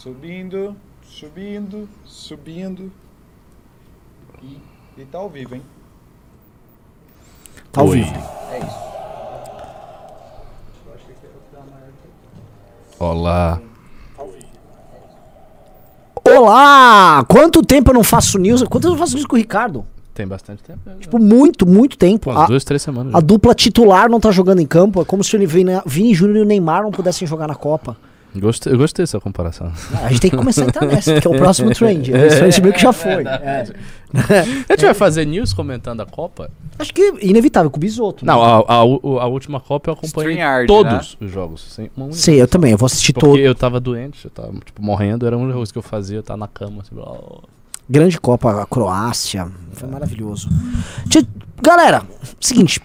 Subindo, subindo, subindo. E, e tá ao vivo, hein? Tá ao vivo. É isso. Olá. Olá! Quanto tempo eu não faço news? Quanto tempo eu não faço news com o Ricardo? Tem bastante tempo. né? Tipo, muito, muito tempo. Pô, umas A, duas, três semanas. a já. dupla titular não tá jogando em campo. É como se o Vini, Vini Júnior e o Neymar não pudessem jogar na Copa. Gostei, eu gostei dessa comparação. A gente tem que começar a entrar nessa, que é o próximo trend. É, Esse meio que já foi. É. A gente vai fazer news comentando a Copa? Acho que é inevitável, com o Bisoto. né? Não, a, a, a última Copa eu acompanhei todos os jogos. Sem uma única Sei, eu também. Eu vou assistir Porque todo. eu tava doente, eu tava tipo, morrendo, era a única coisa que eu fazia, eu tava na cama. Assim, ó. Grande Copa, a Croácia. Foi maravilhoso. Galera, seguinte.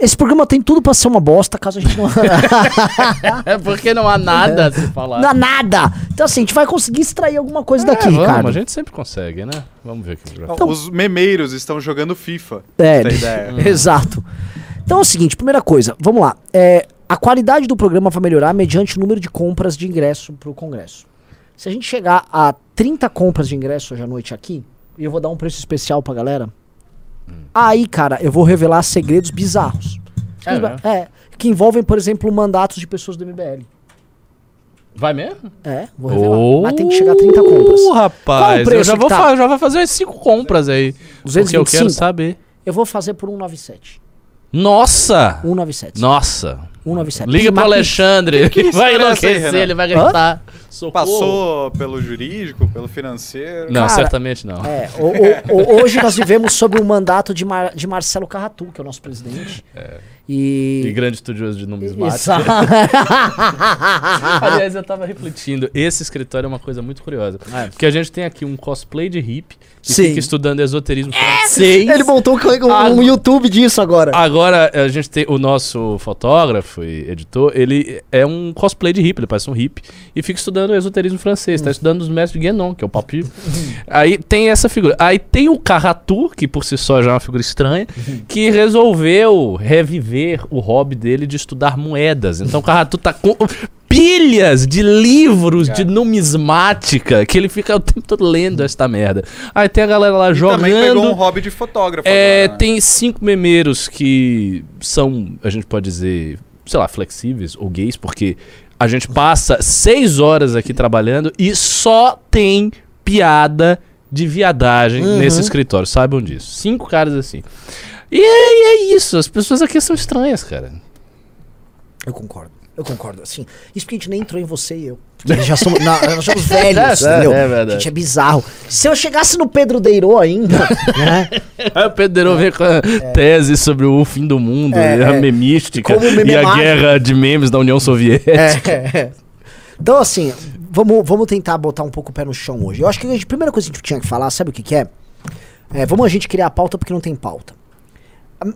Esse programa tem tudo pra ser uma bosta, caso a gente não. É porque não há nada a se falar. não há nada! Então, assim, a gente vai conseguir extrair alguma coisa É, daqui, vamos, Ricardo. a gente sempre consegue, né? Vamos ver o que a gente vai Então- Os memeiros estão jogando FIFA. É, exato. Então é o seguinte, primeira coisa, vamos lá. É, a qualidade do programa vai melhorar mediante o número de compras de ingresso pro Congresso. Se a gente chegar a 30 compras de ingresso hoje à noite aqui, e eu vou dar um preço especial pra galera, aí, cara, eu vou revelar segredos bizarros. É, né? É, que envolvem, por exemplo, mandatos de pessoas do MBL. Vai mesmo? É, vou revelar. Mas tem que chegar a 30 compras. Uh, rapaz, Qual o eu preço já vou, tá? já vou fazer umas cinco compras aí. Porque eu 225? quero saber. Eu vou fazer por 197. Nossa! 197. Nossa! 197. Liga pro Alexandre, vai é essa aí, enlouquecer, Renan? ele vai gritar. Socorro. Passou pelo jurídico, pelo financeiro. Não, Cara, certamente não. É, o- o- o- hoje nós vivemos sob o mandato de, Mar- de Marcelo Carratu, que é o nosso presidente. E E. grande estudioso de numismática. Aliás, eu tava refletindo, esse escritório é uma coisa muito curiosa. Porque a gente tem aqui um cosplay de hippie que Sim. fica estudando esoterismo francês. Ele montou um, um- Ah, um YouTube disso agora. Agora, a gente tem o nosso fotógrafo e editor, ele é um cosplay de hippie, ele parece um hippie, e fica estudando esoterismo francês, tá estudando os mestres de Guénon, que é o papi. Aí tem essa figura. Aí tem o Carratu, que por si só já é uma figura estranha, que resolveu reviver o hobby dele de estudar moedas. Então o Carratu tá com pilhas de livros de numismática, que ele fica o tempo todo lendo esta merda. Aí tem a galera lá E jogando... também pegou um hobby de fotógrafo É, agora, né? tem cinco memeiros que são, a gente pode dizer, sei lá, flexíveis ou gays, porque a gente passa seis horas aqui trabalhando e só tem piada de viadagem Uhum. nesse escritório, saibam disso. Cinco caras assim. E é, e é isso, as pessoas aqui são estranhas, cara. Eu concordo. Eu concordo. Assim, isso porque a gente nem entrou em você e eu. Porque já somos, não, nós somos velhos, É, entendeu? é verdade. A gente é bizarro. Se eu chegasse no Pedro Deirô ainda, né? Aí o Pedro Deirou vem com a tese sobre o fim do mundo, É, e a é. memística e é a guerra de memes da União Soviética. É. Então, assim, vamos, vamos tentar botar um pouco o pé no chão hoje. Eu acho que a gente- a primeira coisa que a gente tinha que falar, sabe o que, que é? É, Vamos a gente criar a pauta porque não tem pauta.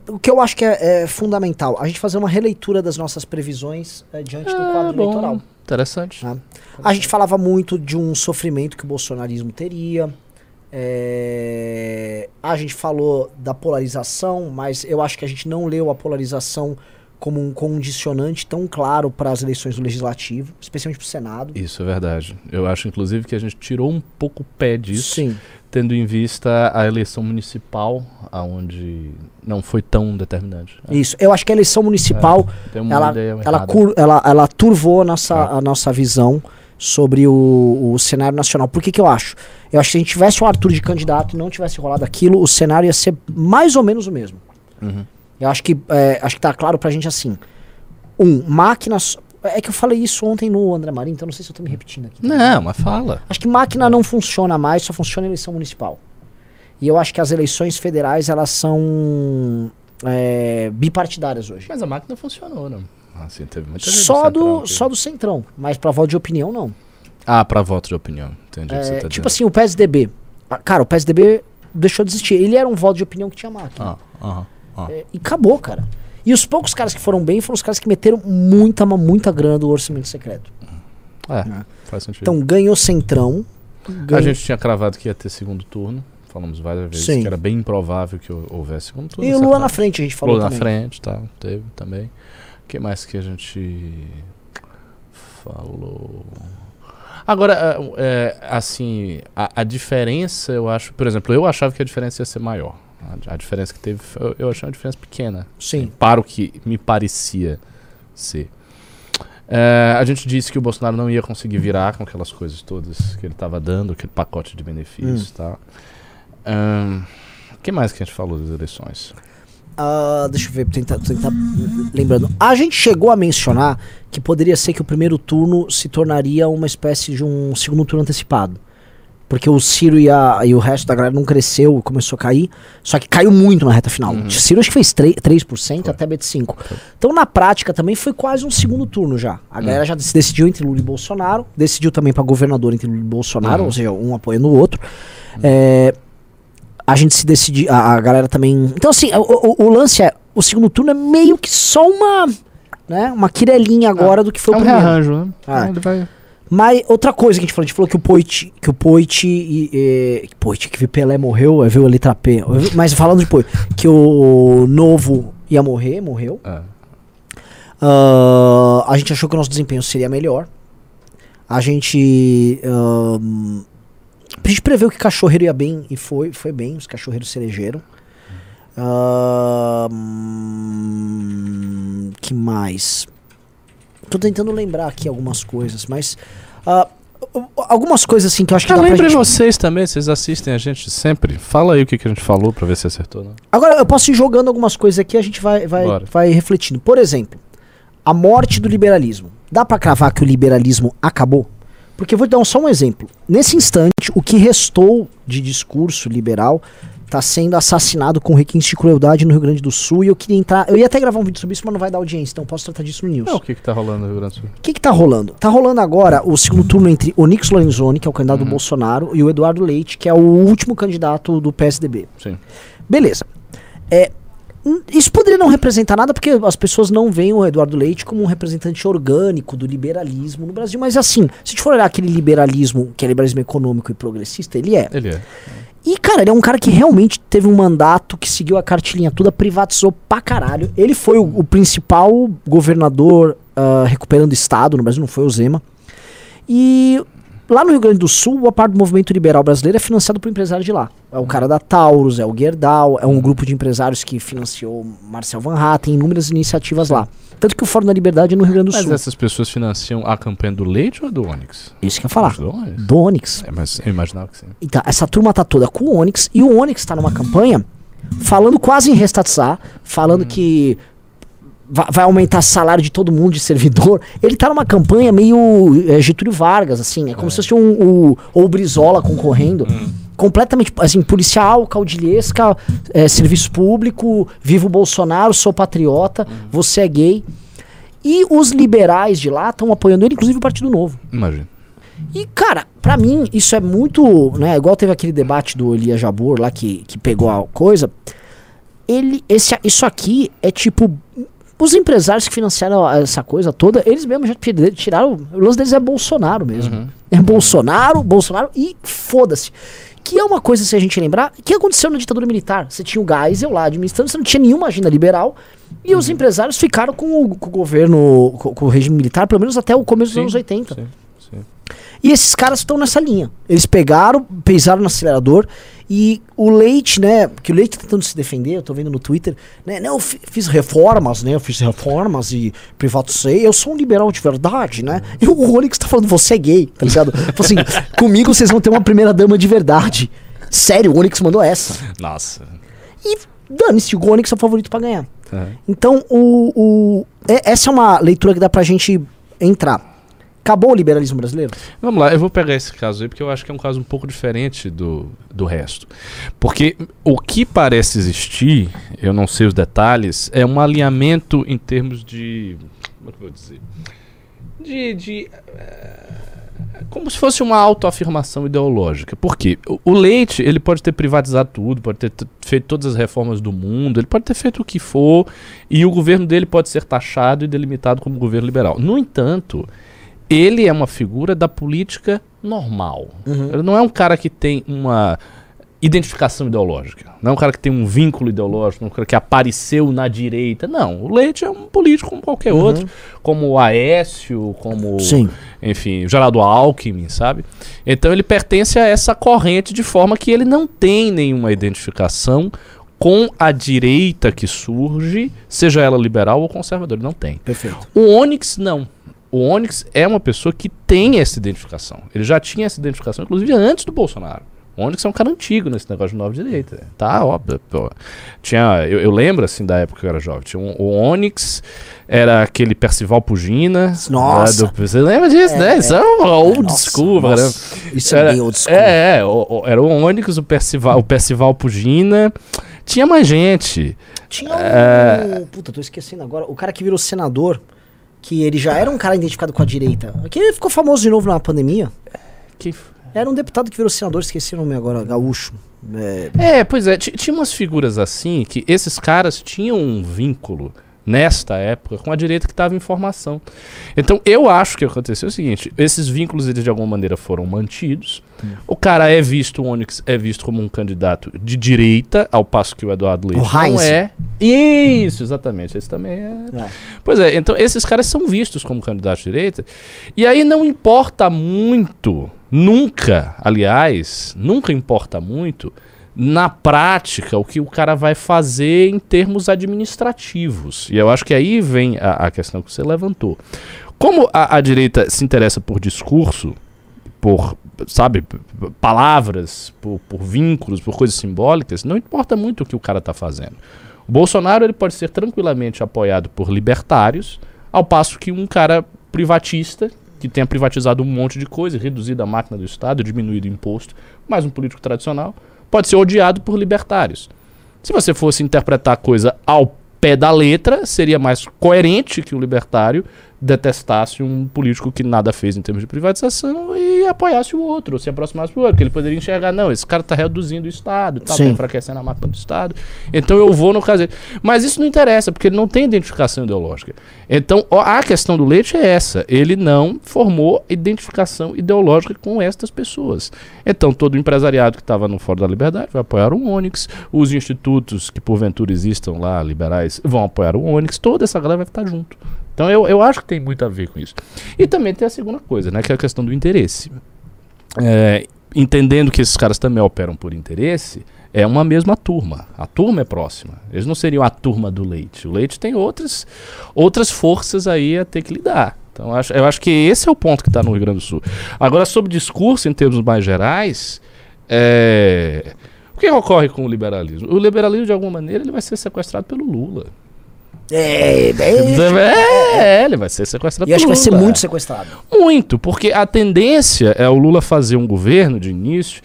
O que eu acho que é, é fundamental, a gente fazer uma releitura das nossas previsões é, diante do Ah, quadro bom, eleitoral. Interessante. tá? A gente falava muito de um sofrimento que o bolsonarismo teria. é, A gente falou da polarização, mas eu acho que a gente não leu a polarização como um condicionante tão claro para as eleições do legislativo, especialmente para o Senado. Isso é verdade. Eu acho, inclusive, que a gente tirou um pouco o pé disso, Sim. Tendo em vista a eleição municipal, aonde não foi tão determinante. né? Isso. Eu acho que a eleição municipal Tem uma ela, ideia ela, ela, ela turvou a nossa, É. a nossa visão sobre o, o cenário nacional. Por que, que eu acho? Eu acho que se a gente tivesse o Arthur de candidato e não tivesse rolado aquilo, o cenário ia ser mais ou menos o mesmo. Uhum. Eu acho que, é, acho que tá claro pra gente assim. Um, máquinas. É que eu falei isso ontem no André Marinho, então não sei se eu tô me repetindo aqui. Não, mas fala. Acho que máquina não funciona mais, só funciona em eleição municipal. E eu acho que as eleições federais, elas são é, bipartidárias hoje. Mas a máquina funcionou, não? Assim, teve muita Só do, só do centrão, mas pra voto de opinião, não. Ah, pra voto de opinião. Entendi o que você É, tá tipo dizendo. assim, o PSDB. Ah, Cara, o PSDB deixou de existir. Ele era um voto de opinião que tinha máquina. Ah, aham, ah. É, e acabou, cara. E os poucos caras que foram bem foram os caras que meteram muita, muita grana do orçamento secreto. É, faz sentido. Então ganhou centrão. a gente tinha cravado que ia ter segundo turno. Falamos várias vezes Sim. que era bem improvável que hou- houvesse segundo turno. E o Lula na frente, a gente falou Lula na também. frente, tá? Teve também. O que mais que a gente falou? Agora, ah, é, assim, a, a diferença, eu acho, por exemplo, eu achava que a diferença ia ser maior. A, a diferença que teve, eu, eu achei uma diferença pequena. Sim. Para o que me parecia ser. É, a gente disse que o Bolsonaro não ia conseguir virar com aquelas coisas todas que ele estava dando, aquele pacote de benefícios e tal. Ahn, O que mais que a gente falou das eleições? Ah, deixa eu ver, tentar, tentar lembrando. A gente chegou a mencionar que poderia ser que o primeiro turno se tornaria uma espécie de um segundo turno antecipado. Porque o Ciro e, a- e o resto da galera não cresceu, começou a cair. Só que caiu muito na reta final. O Ciro acho que fez 3%, 3% até Bet5. Então, na prática, também foi quase um segundo turno já. A galera já se decidiu entre Lula e Bolsonaro. Decidiu também para governador entre Lula e Bolsonaro, Uhum. ou seja, um apoiando o outro. É, a gente se decidir, a, a galera também. Então, assim, o, o- o lance é: o segundo turno é meio que só uma. Né, uma quirelinha agora do que foi é o um primeiro. rearranjo, né? Ah. Ele vai... Mas outra coisa que a gente falou, a gente falou que o Poit, que o Poit e, e Poit, que o Pelé morreu, é viu a letra P. Mas falando de Poit, que o Novo ia morrer, morreu. Ah, a gente achou que o nosso desempenho seria melhor. A gente. ahn, a gente preveu que cachorreiro ia bem e foi, foi bem, os cachorreiros se elegeram. Ahn, que mais? Tô tentando lembrar aqui algumas coisas, mas. ah, algumas coisas assim que eu acho que Ah, dá lembrem gente... vocês também, vocês assistem a gente sempre. Fala aí o que, que a gente falou pra ver se acertou, né? Agora eu posso ir jogando algumas coisas aqui, a gente vai, vai, Bora. vai refletindo. Por exemplo, a morte do liberalismo. Dá pra cravar que o liberalismo acabou? Porque eu vou te dar um- só um exemplo. Nesse instante, o que restou de discurso liberal está sendo assassinado com requinte de crueldade no Rio Grande do Sul. E eu queria entrar. Eu ia até gravar um vídeo sobre isso, mas não vai dar audiência, então posso tratar disso no News. É, o que, que tá rolando no Rio Grande do Sul? O que, que tá rolando? Tá rolando agora o segundo turno entre o Nix Lorenzoni, que é o candidato do Bolsonaro, e o Eduardo Leite, que é o último candidato do PSDB. Sim. Beleza. É, isso poderia não representar nada, porque as pessoas não veem o Eduardo Leite como um representante orgânico do liberalismo no Brasil. Mas assim, se a gente for olhar aquele liberalismo, que é liberalismo econômico e progressista, ele é. Ele é. E, cara, ele é um cara que realmente teve um mandato que seguiu a cartilhinha toda, privatizou pra caralho. Ele foi o, o principal governador ah, recuperando o Estado no Brasil, não foi o Zema. E lá no Rio Grande do Sul, boa parte do movimento liberal brasileiro é financiado por empresários de lá. É o cara da Taurus, é o Gerdau, é um grupo de empresários que financiou Marcel Van Hatten, inúmeras iniciativas lá. Tanto que o Fórum da Liberdade é no Rio Grande do Mas Sul. essas pessoas financiam a campanha do Leite ou do Onix? Isso que eu ia falar. Do Onix? Do Onix. É, mas eu imaginava que sim. Então, essa turma tá toda com o Onix e o Onix tá numa campanha falando quase em restatizar, falando que va- vai aumentar salário de todo mundo de servidor. Ele tá numa campanha meio é, Getúlio Vargas, assim, é como se fosse um, ou o Brizola concorrendo. Completamente, assim, policial, caudilhesca, é, serviço público, vivo Bolsonaro, sou patriota, você é gay. E os liberais de lá estão apoiando ele, inclusive o Partido Novo. Imagina. E, cara, pra mim, isso é muito. Né, igual teve aquele debate do Elia Jabor lá que, que pegou a coisa. Ele, esse, isso aqui é tipo. Os empresários que financiaram essa coisa toda, eles mesmos já tira- tiraram. O lance deles é Bolsonaro mesmo. É Bolsonaro, Bolsonaro e foda-se. Que é uma coisa, se a gente lembrar, que aconteceu na ditadura militar. Você tinha o Geisel lá administrando, você não tinha nenhuma agenda liberal. E os empresários ficaram com o, com o governo, com, com o regime militar, pelo menos até o começo dos Sim, anos 80. Sim, sim. E esses caras estão nessa linha. Eles pegaram, pisaram no acelerador e o Leite, né? Que o Leite tá tentando se defender, eu tô vendo no Twitter, né? Eu fi- fiz reformas, né? Eu fiz reformas e privatizei. Eu sou um liberal de verdade, né? E o Onyx tá falando, você é gay, tá ligado? Falou assim, comigo vocês vão ter uma primeira dama de verdade. Sério, o Onyx mandou essa. Nossa. E dane-se, o Onyx é o favorito pra ganhar. Uhum. Então, o, o, é- essa é uma leitura que dá pra gente entrar. Acabou o liberalismo brasileiro? Vamos lá, eu vou pegar esse caso aí porque eu acho que é um caso um pouco diferente do, do resto. Porque o que parece existir, eu não sei os detalhes, é um alinhamento em termos de. Como é que eu vou dizer? De. de eh, como se fosse uma autoafirmação ideológica. Por quê? O, o Leite, ele pode ter privatizado tudo, pode ter feito todas as reformas do mundo, ele pode ter feito o que for, e o governo dele pode ser taxado e delimitado como governo liberal. No entanto, ele é uma figura da política normal. Ele não é um cara que tem uma identificação ideológica. Não é um cara que tem um vínculo ideológico, não é um cara que apareceu na direita. Não, o Leite é um político como qualquer outro, como o Aécio, como, Sim. enfim, o Geraldo Alckmin, sabe? Então ele pertence a essa corrente de forma que ele não tem nenhuma identificação com a direita que surge, seja ela liberal ou conservadora. Não tem. Perfeito. O Onyx não. O Onyx é uma pessoa que tem essa identificação. Ele já tinha essa identificação, inclusive antes do Bolsonaro. O Onyx é um cara antigo nesse negócio de nova direita. Tá, óbvio. Tinha, eu, eu lembro, assim, da época que eu era jovem. Tinha um- o Onyx, era aquele Percival Pugina. Nossa. lá do- você lembra disso, É, né? é. Isso é um old Nossa, school, nossa. Isso é Era- bem old school. É, é, o- o- era o Onyx, o Percival, o Percival Pugina. Tinha mais gente. Tinha um. É. Puta, tô esquecendo agora. O cara que virou senador, que ele já era um cara identificado com a direita. Que ele ficou famoso de novo na pandemia. Que Era um deputado que virou senador, esqueci o nome agora, gaúcho. É, É, pois é, ti- tinha umas figuras assim que esses caras tinham um vínculo nesta época com a direita que estava em formação. Então eu acho que aconteceu o seguinte: esses vínculos eles de alguma maneira foram mantidos. O cara é visto, o Onyx é visto como um candidato de direita, ao passo que o Eduardo Leite O não é. Isso, exatamente. Esse também é. é. Pois é, então esses caras são vistos como candidatos de direita. E aí não importa muito, nunca, aliás, nunca importa muito, na prática, o que o cara vai fazer em termos administrativos. E eu acho que aí vem a, a questão que você levantou. Como a, a direita se interessa por discurso, por, sabe, palavras, por, por vínculos, por coisas simbólicas, não importa muito o que o cara está fazendo. O Bolsonaro ele pode ser tranquilamente apoiado por libertários, ao passo que um cara privatista, que tenha privatizado um monte de coisa, reduzido a máquina do Estado, diminuído o imposto, mais um político tradicional, pode ser odiado por libertários. Se você fosse interpretar a coisa ao pé da letra, seria mais coerente que o libertário detestasse um político que nada fez em termos de privatização e apoiasse o outro, ou se aproximasse do outro, que ele poderia enxergar, não, esse cara está reduzindo o Estado, está enfraquecendo a máquina do Estado, então eu vou no caso dele. Mas isso não interessa, porque ele não tem identificação ideológica. Então, a questão do Leite é essa, ele não formou identificação ideológica com estas pessoas. Então, todo o empresariado que estava no Fórum da Liberdade vai apoiar o Onyx, os institutos que porventura existam lá, liberais, vão apoiar o Onyx, toda essa galera vai estar junto. Então, eu, eu acho que tem muito a ver com isso. E também tem a segunda coisa, né, que é a questão do interesse. É, entendendo que esses caras também operam por interesse, é uma mesma turma. A turma é próxima. Eles não seriam a turma do leite. O leite tem outras, outras forças aí a ter que lidar. Então eu acho, eu acho que esse é o ponto que está no Rio Grande do Sul. Agora, sobre discurso em termos mais gerais, é, o que ocorre com o liberalismo? O liberalismo, de alguma maneira, ele vai ser sequestrado pelo Lula. É, bem. É, ele vai ser sequestrado E acho que vai ser muito sequestrado. Muito, porque a tendência é o Lula fazer um governo de início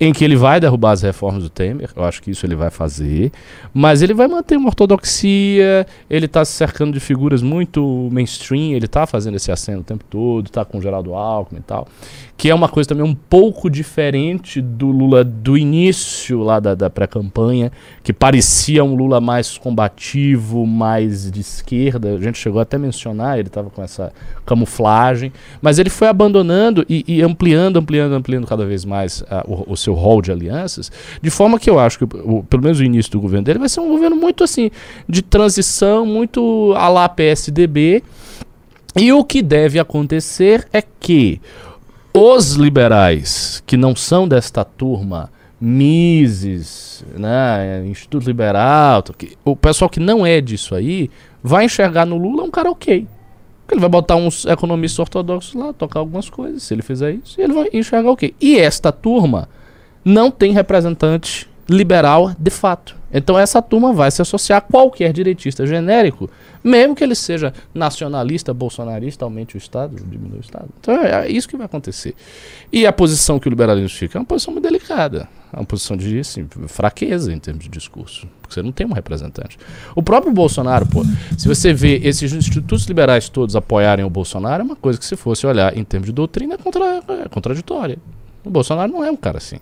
em que ele vai derrubar as reformas do Temer, eu acho que isso ele vai fazer, mas ele vai manter uma ortodoxia, ele está se cercando de figuras muito mainstream, ele está fazendo esse aceno o tempo todo, está com o Geraldo Alckmin e tal, que é uma coisa também um pouco diferente do Lula do início lá da, da pré-campanha, que parecia um Lula mais combativo, mais de esquerda, a gente chegou até a mencionar, ele estava com essa camuflagem, mas ele foi abandonando e, e ampliando, ampliando, ampliando cada vez mais ah, o, o seu rol de alianças, de forma que eu acho que, o- pelo menos o início do governo dele, vai ser um governo muito assim, de transição, muito a lá PSDB, e o que deve acontecer é que os liberais que não são desta turma, Mises, né, Instituto Liberal, o pessoal que não é disso aí, vai enxergar no Lula um cara ok. Ele vai botar uns economistas ortodoxos lá, tocar algumas coisas, se ele fizer isso, ele vai enxergar ok. E esta turma não tem representante liberal de fato. Então essa turma vai se associar a qualquer direitista genérico, mesmo que ele seja nacionalista, bolsonarista, aumente o Estado, diminui o Estado. Então é, é isso que vai acontecer. E a posição que o liberalismo fica é uma posição muito delicada. É uma posição de assim, fraqueza em termos de discurso. Porque você não tem um representante. O próprio Bolsonaro, pô, se você vê esses institutos liberais todos apoiarem o Bolsonaro, é uma coisa que se fosse olhar em termos de doutrina é, contra, é contraditória. O Bolsonaro não é um cara assim.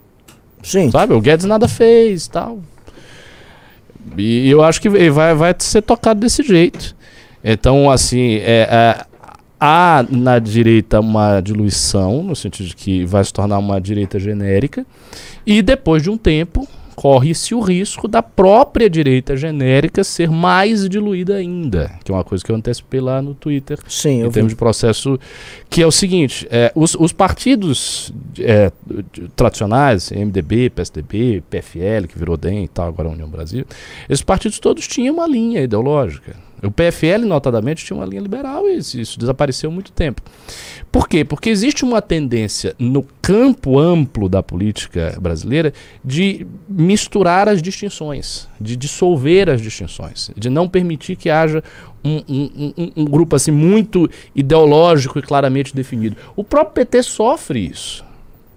Sim. Sabe? O Guedes nada fez tal. E eu acho que vai, vai ser tocado desse jeito. Então, assim, é, é, há na direita uma diluição, no sentido de que vai se tornar uma direita genérica, e depois de um tempo corre-se o risco da própria direita genérica ser mais diluída ainda, que é uma coisa que eu antecipei lá no Twitter, Sim, em termos de processo, que é o seguinte, é, os, os partidos é, tradicionais, MDB, PSDB, PFL, que virou DEM e tal, agora a União Brasil, esses partidos todos tinham uma linha ideológica. O PFL, notadamente, tinha uma linha liberal e isso, isso desapareceu há muito tempo. Por quê? Porque existe uma tendência no campo amplo da política brasileira de misturar as distinções, de dissolver as distinções, de não permitir que haja um, um- um- um grupo assim muito ideológico e claramente definido. O próprio PT sofre isso.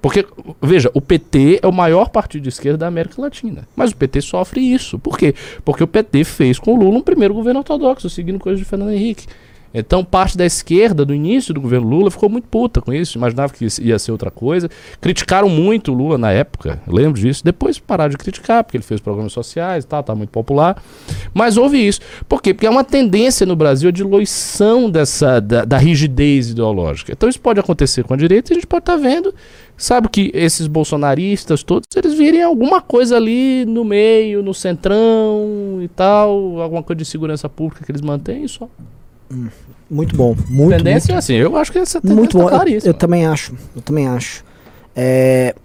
Porque, veja, o PT é o maior partido de esquerda da América Latina. Mas o PT sofre isso. Por quê? Porque o PT fez com o Lula um primeiro governo ortodoxo, seguindo coisas de Fernando Henrique. Então, parte da esquerda, do início do governo Lula, ficou muito puta com isso, imaginava que ia ser outra coisa. Criticaram muito o Lula na época, lembro disso. Depois pararam de criticar, porque ele fez programas sociais e tal, tá muito popular. Mas houve isso. Por quê? Porque é uma tendência no Brasil a diluição dessa, da, da rigidez ideológica. Então, isso pode acontecer com a direita e a gente pode estar vendo, sabe, que esses bolsonaristas todos, eles virem alguma coisa ali no meio, no centrão e tal, alguma coisa de segurança pública que eles mantêm só. Muito bom. Muito, tendência é assim, eu acho que essa muito, tendência muito tá bom. Eu, claríssima. eu também acho. Eu também acho. É,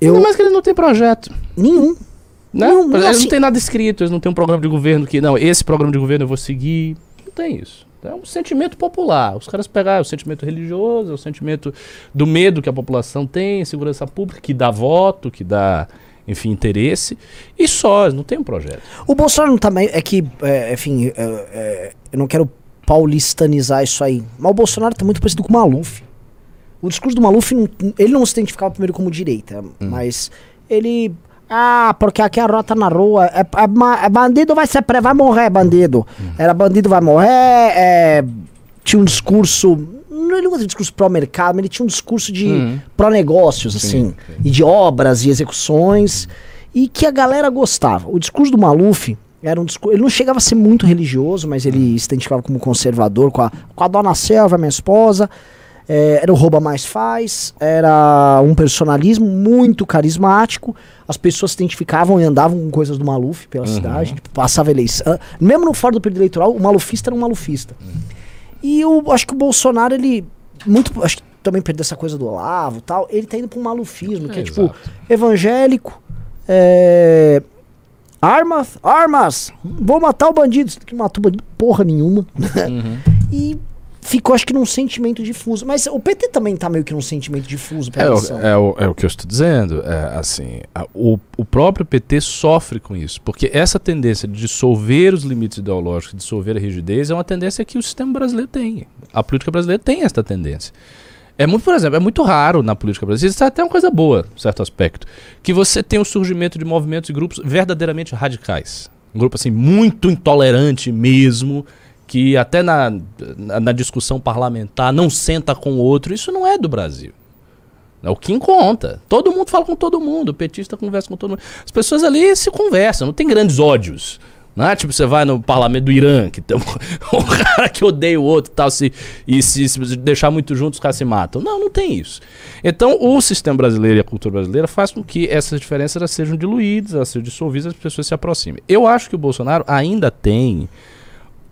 Ainda eu, mais que eles não têm projeto. nenhum. Né? Não, eles assim- não têm nada escrito, eles não têm um programa de governo que, não, esse programa de governo eu vou seguir. Não tem isso. É um sentimento popular. Os caras pegaram o sentimento religioso, o sentimento do medo que a população tem, segurança pública, que dá voto, que dá, enfim, interesse. E só, não tem um projeto. O Bolsonaro não também. É que, é, enfim, é, é, eu não quero paulistanizar isso aí. Mas o Bolsonaro tá muito parecido com o Maluf. O discurso do Maluf, ele não se identificava primeiro como direita, mas ele. Ah, porque aqui a rota na rua. É, é é bandido vai ser pre, vai morrer, bandido. Era bandido vai morrer. é, tinha um discurso. Não, ele não tinha um discurso pró-mercado, mas ele tinha um discurso de Uhum. pró-negócios, assim. E de obras e execuções. E que a galera gostava. O discurso do Maluf era um discurso. Ele não chegava a ser muito religioso, mas ele se identificava como conservador com a, com a dona Selva, minha esposa. É, era o Rouba Mais Faz, era um personalismo muito carismático. As pessoas se identificavam e andavam com coisas do Maluf pela cidade, tipo, passava eleição. Mesmo no fora do período eleitoral, o malufista era um malufista. E eu acho que o Bolsonaro, ele. Muito. Acho que também perdeu essa coisa do Olavo tal. Ele tá indo pra um malufismo, que é, tipo, evangélico. É, armas, armas! Vou matar o bandido. Que matou bandido porra nenhuma. Uhum. E ficou, acho que, num sentimento difuso. Mas o PT também tá meio que num sentimento difuso É, o- é o, é o que eu estou dizendo. É, assim, a- o, o próprio PT sofre com isso. Porque essa tendência de dissolver os limites ideológicos, dissolver a rigidez, é uma tendência que o sistema brasileiro tem. A política brasileira tem essa tendência. É muito, por exemplo, é muito raro na política brasileira. Isso é até uma coisa boa, certo aspecto. Que você tem o surgimento de movimentos e grupos verdadeiramente radicais. Um grupo assim, muito intolerante mesmo, que até na, na, na discussão parlamentar não senta com o outro. Isso não é do Brasil. É o que conta. Todo mundo fala com todo mundo. O petista conversa com todo mundo. As pessoas ali se conversam, não tem grandes ódios. Né? Tipo, você vai no parlamento do Irã, que tem um, um cara que odeia o outro e tal, se, e se, se deixar muito juntos, os caras se matam. Não, não tem isso. Então, o sistema brasileiro e a cultura brasileira faz com que essas diferenças sejam diluídas, sejam dissolvidas, as pessoas se aproximem. Eu acho que o Bolsonaro ainda tem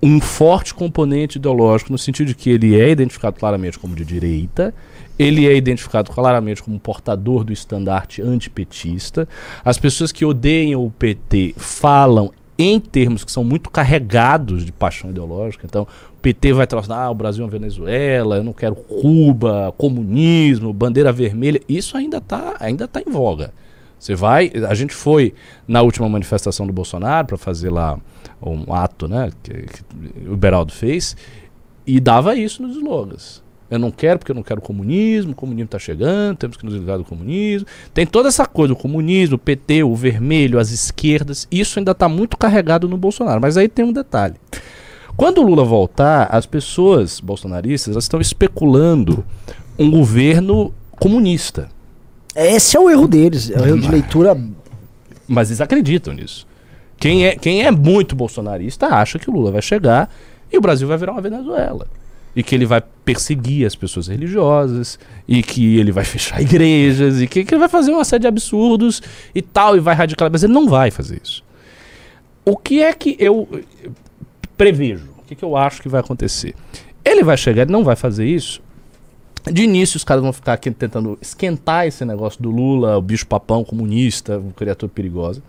um forte componente ideológico no sentido de que ele é identificado claramente como de direita, ele é identificado claramente como portador do estandarte antipetista. As pessoas que odeiam o PT falam em termos que são muito carregados de paixão ideológica. Então, o PT vai trazer, ah, o Brasil é uma Venezuela, eu não quero Cuba, comunismo, bandeira vermelha. Isso ainda está ainda tá em voga. Você vai. A gente foi na última manifestação do Bolsonaro para fazer lá um ato, né? Que, que o Beraldo fez, e dava isso nos slogans. Eu não quero porque eu não quero comunismo, o comunismo está chegando, temos que nos livrar do comunismo. Tem toda essa coisa, o comunismo, o PT, o vermelho, as esquerdas, isso ainda está muito carregado no Bolsonaro. Mas aí tem um detalhe. Quando o Lula voltar, as pessoas bolsonaristas estão especulando um governo comunista. Esse é o erro deles. É o erro de leitura. Mas eles acreditam nisso. Quem é, quem é muito bolsonarista acha que o Lula vai chegar e o Brasil vai virar uma Venezuela. e que ele vai perseguir as pessoas religiosas e que ele vai fechar igrejas e que, que ele vai fazer uma série de absurdos e tal e vai radicalizar, mas ele não vai fazer isso. O que é que eu prevejo? O que, que eu acho que vai acontecer? Ele vai chegar, ele não vai fazer isso. De início, os caras vão ficar aqui tentando esquentar esse negócio do Lula, o bicho papão comunista, criatura perigosa.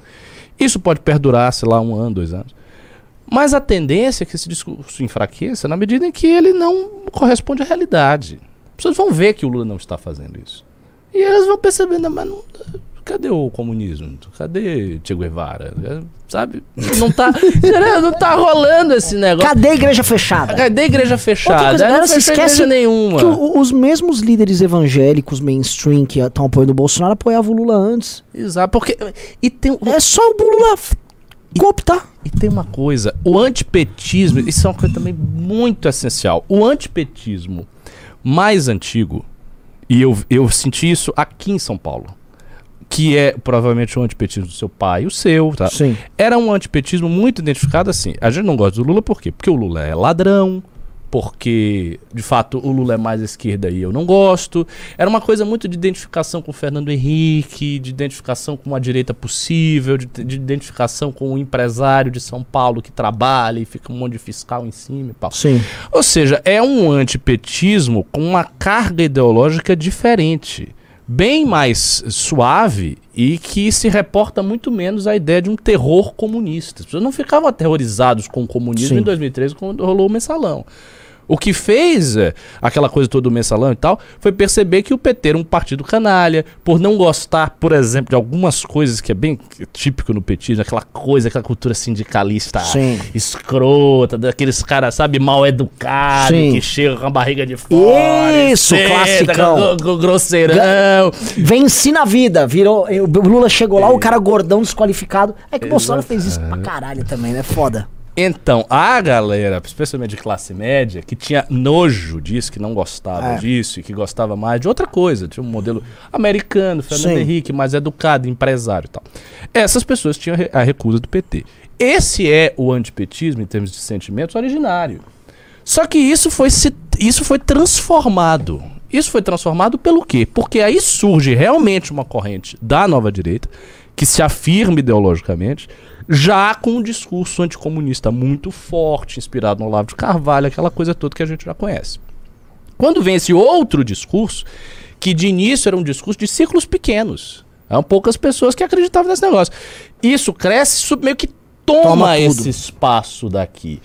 Isso pode perdurar, sei lá, um ano, dois anos. Mas a tendência é que esse discurso enfraqueça na medida em que ele não corresponde à realidade. As pessoas vão ver que o Lula não está fazendo isso. E elas vão percebendo, mas não, cadê o comunismo? Cadê Che Guevara? Sabe? Não tá, não tá rolando esse negócio. Cadê a igreja fechada? Cadê a igreja fechada? coisa, não se fechou esquece nenhuma. Que o- os mesmos líderes evangélicos mainstream que estão apoiando o Bolsonaro apoiavam o Lula antes. Exato, porque. E tem, É só o Lula cooptar. E tem uma coisa, o antipetismo, isso é uma coisa também muito essencial. O antipetismo mais antigo, e eu, eu senti isso aqui em São Paulo, que é provavelmente o antipetismo do seu pai e o seu, tá? Sim. Era um antipetismo muito identificado assim. A gente não gosta do Lula por quê? Porque o Lula é ladrão, porque de fato o Lula é mais esquerda e eu não gosto. Era uma coisa muito de identificação com o Fernando Henrique, de identificação com uma direita possível, de, de identificação com o empresário de São Paulo que trabalha e fica um monte de fiscal em cima e tal. Sim. Ou seja, é um antipetismo com uma carga ideológica diferente, bem mais suave e que se reporta muito menos à ideia de um terror comunista. As pessoas não ficavam aterrorizados com o comunismo Sim. em 2013 quando rolou o mensalão. O que fez é, aquela coisa toda do mensalão e tal foi perceber que o PT era um partido canalha, por não gostar, por exemplo, de algumas coisas que é bem típico no petismo, aquela coisa, aquela cultura sindicalista Sim. escrota, daqueles caras, sabe, mal educados, que chegam com a barriga de fora. Isso, classicão. gro- gro- grosseirão. Venci na vida. Virou, o Lula chegou lá, o cara gordão desqualificado. É que o Bolsonaro fez isso pra caralho também, né? Foda. Então, a galera, especialmente de classe média, que tinha nojo disso, que não gostava É. disso e que gostava mais de outra coisa, tinha um modelo americano, Fernando Sim. Henrique, mais educado, empresário e tal. Essas pessoas tinham a recusa do PT. Esse é o antipetismo, em termos de sentimentos, originário. Só que isso foi, se, isso foi transformado. Isso foi transformado pelo quê? Porque aí surge realmente uma corrente da nova direita, que se afirma ideologicamente, já com um discurso anticomunista muito forte, inspirado no Olavo de Carvalho, aquela coisa toda que a gente já conhece. Quando vem esse outro discurso, que de início era um discurso de ciclos pequenos, eram poucas pessoas que acreditavam nesse negócio. Isso cresce, isso meio que toma, Toma esse espaço daqui.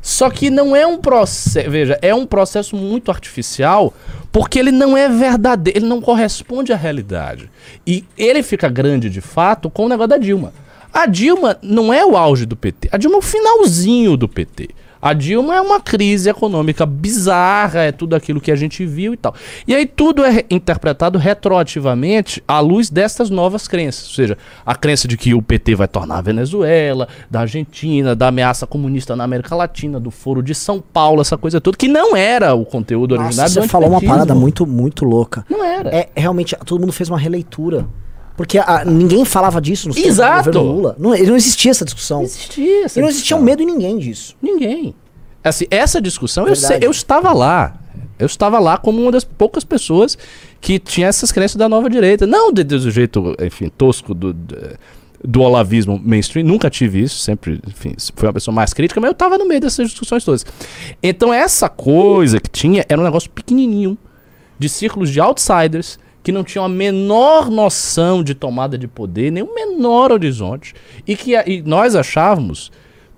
Só que não é um processo, veja, é um processo muito artificial, porque ele não é verdadeiro, ele não corresponde à realidade. E ele fica grande de fato com o negócio da Dilma. A Dilma não é o auge do PT, a Dilma é o finalzinho do PT. A Dilma é uma crise econômica bizarra, é tudo aquilo que a gente viu e tal. E aí tudo é re- interpretado retroativamente à luz dessas novas crenças. Ou seja, a crença de que o PT vai tornar a Venezuela, da Argentina, da ameaça comunista na América Latina, do Foro de São Paulo, essa coisa toda, que não era o conteúdo Nossa, originário você falou uma parada muito, muito louca. Não era. É, realmente, todo mundo fez uma releitura. Porque a- ninguém falava disso no governo Lula. Não, não existia essa discussão. Não existia essa E não existia um medo em ninguém disso. Ninguém. Assim, essa discussão, eu, sei, eu estava lá. Eu estava lá como uma das poucas pessoas que tinha essas crenças da nova direita. Não de- do jeito, enfim, tosco do, do, do olavismo mainstream. Nunca tive isso. Sempre, enfim, fui uma pessoa mais crítica, mas eu estava no meio dessas discussões todas. Então, essa coisa que tinha era um negócio pequenininho, de círculos de outsiders, que não tinham a menor noção de tomada de poder, nem o menor horizonte, e que e nós achávamos,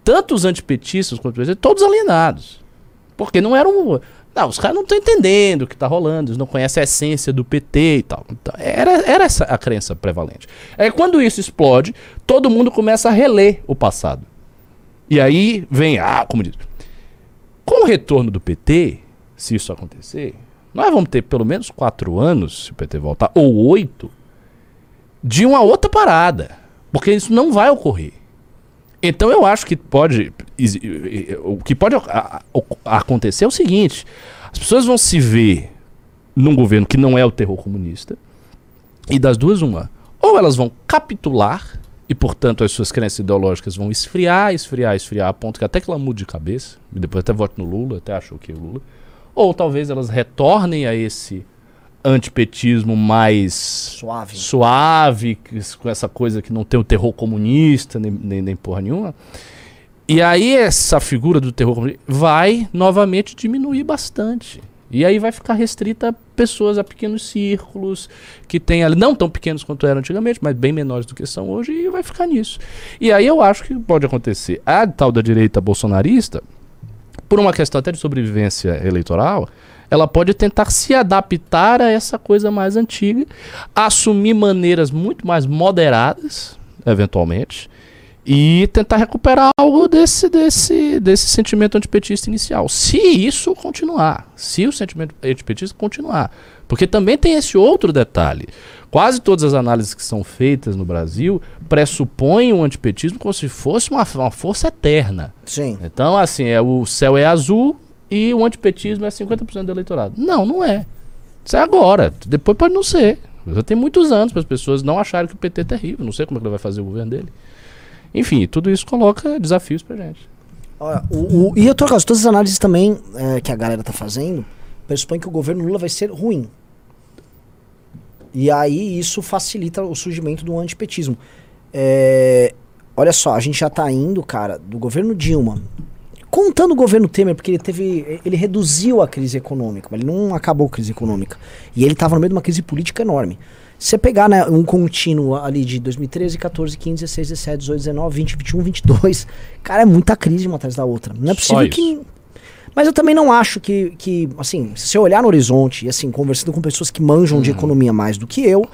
tanto os antipetistas quanto os todos alienados. Porque não eram. Não, os caras não estão entendendo o que está rolando, eles não conhecem a essência do PT e tal. Então, era, era essa a crença prevalente. É quando isso explode, todo mundo começa a reler o passado. E aí vem, ah, como diz. Com o retorno do PT, se isso acontecer, nós vamos ter pelo menos quatro anos, se o PT voltar, ou oito, de uma outra parada. Porque isso não vai ocorrer. Então eu acho que pode. O que pode acontecer é o seguinte: as pessoas vão se ver num governo que não é o terror comunista, e das duas, uma. Ou elas vão capitular, e portanto as suas crenças ideológicas vão esfriar, esfriar, esfriar, a ponto que até que ela mude de cabeça, e depois até vote no Lula, até achou que é o Lula. Ou talvez elas retornem a esse antipetismo mais Suave. suave, com essa coisa que não tem o terror comunista, nem, nem, nem porra nenhuma. E aí essa figura do terror comunista vai novamente diminuir bastante. E aí vai ficar restrita a pessoas, a pequenos círculos, que tem ali, não tão pequenos quanto eram antigamente, mas bem menores do que são hoje, e vai ficar nisso. E aí eu acho que pode acontecer. A tal da direita bolsonarista, por uma questão até de sobrevivência eleitoral, ela pode tentar se adaptar a essa coisa mais antiga, assumir maneiras muito mais moderadas, eventualmente, e tentar recuperar algo desse, desse, desse sentimento antipetista inicial. Se isso continuar, se o sentimento antipetista continuar. Porque também tem esse outro detalhe. Quase todas as análises que são feitas no Brasil pressupõem o antipetismo como se fosse uma, uma força eterna. Sim. Então, assim, é, o céu é azul e o antipetismo é 50% do eleitorado. Não, não é. Isso é agora. Depois pode não ser. Já tem muitos anos para as pessoas não acharem que o PT é terrível. Não sei como é que ele vai fazer o governo dele. Enfim, tudo isso coloca desafios pra gente. Olha, o, o- e outro caso, todas as análises também é, que a galera tá fazendo pressupõem que o governo Lula vai ser ruim. E aí isso facilita o surgimento do antipetismo. É, olha só, a gente já tá indo, cara, do governo Dilma. Contando o governo Temer, porque ele teve. Ele reduziu a crise econômica, mas ele não acabou a crise econômica. E ele tava no meio de uma crise política enorme. Se você pegar né, um contínuo ali de 2013, 14, 15, 16, 17, 18, 19, 20, 21, 22, cara, é muita crise uma atrás da outra. Não é possível que. Mas eu também não acho que, que, assim, se você olhar no horizonte e, assim, conversando com pessoas que manjam de economia mais do que eu,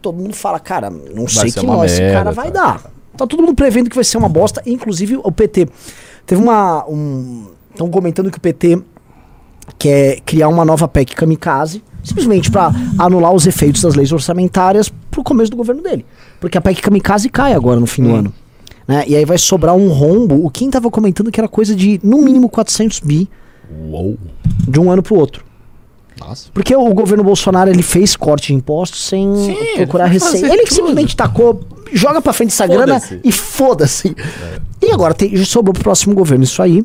todo mundo fala, cara, não sei ser que nós esse cara vai tá. dar. Tá todo mundo prevendo que vai ser uma bosta, inclusive o PT. Teve uma. Estão comentando que o PT quer criar uma nova PEC kamikaze, simplesmente para anular os efeitos das leis orçamentárias pro começo do governo dele. Porque a PEC kamikaze cai agora no fim do ano. Né? E aí vai sobrar um rombo. O Kim tava comentando que era coisa de no mínimo 400 bi Uou. de um ano pro outro. Nossa. Porque o governo Bolsonaro ele fez corte de impostos sem Sim, procurar ele receita. Ele tudo. simplesmente tacou, joga pra frente essa grana Foda-se. e foda-se. É. E agora tem, sobrou pro próximo governo isso aí.